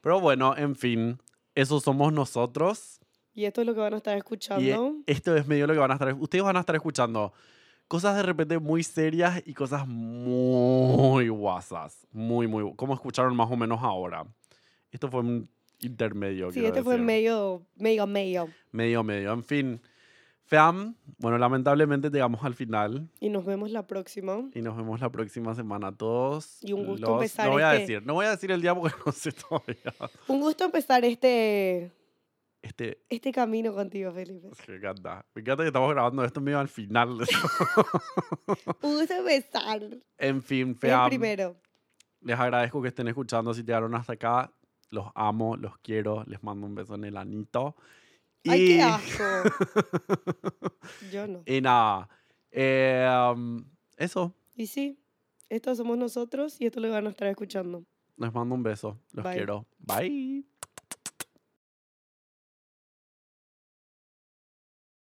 A: Pero bueno, en fin, eso somos nosotros.
B: Y esto es lo que van a estar
A: Y
B: escuchando.
A: eh, esto es medio lo que van a estar, ustedes van a estar escuchando cosas de repente muy serias y cosas muy guasas, muy, muy, como escucharon más o menos ahora. Esto fue un intermedio.
B: sí, este fue
A: decir.
B: medio, medio, medio.
A: Medio, medio, en fin. Feam, bueno, lamentablemente llegamos al final.
B: Y nos vemos la próxima.
A: Y nos vemos la próxima semana a todos.
B: Y un gusto
A: los-
B: empezar
A: No voy a
B: este-
A: decir, no voy a decir el día porque <laughs> no sé todavía.
B: Un gusto empezar este,
A: Este,
B: este camino contigo, Felipe.
A: me encanta. Me encanta que estamos grabando esto medio al final. <laughs>
B: Un gusto empezar.
A: en fin,
B: El
A: feam.
B: primero.
A: Les agradezco que estén escuchando. Si llegaron hasta acá, los amo, los quiero. Les mando un beso en el anito.
B: Ay,
A: Y,
B: qué asco. <laughs> Yo no.
A: y nada. eh, um, eso.
B: Y sí, estos somos nosotros y esto lo van a estar escuchando.
A: Les mando un beso. Los
B: Bye.
A: quiero. Bye.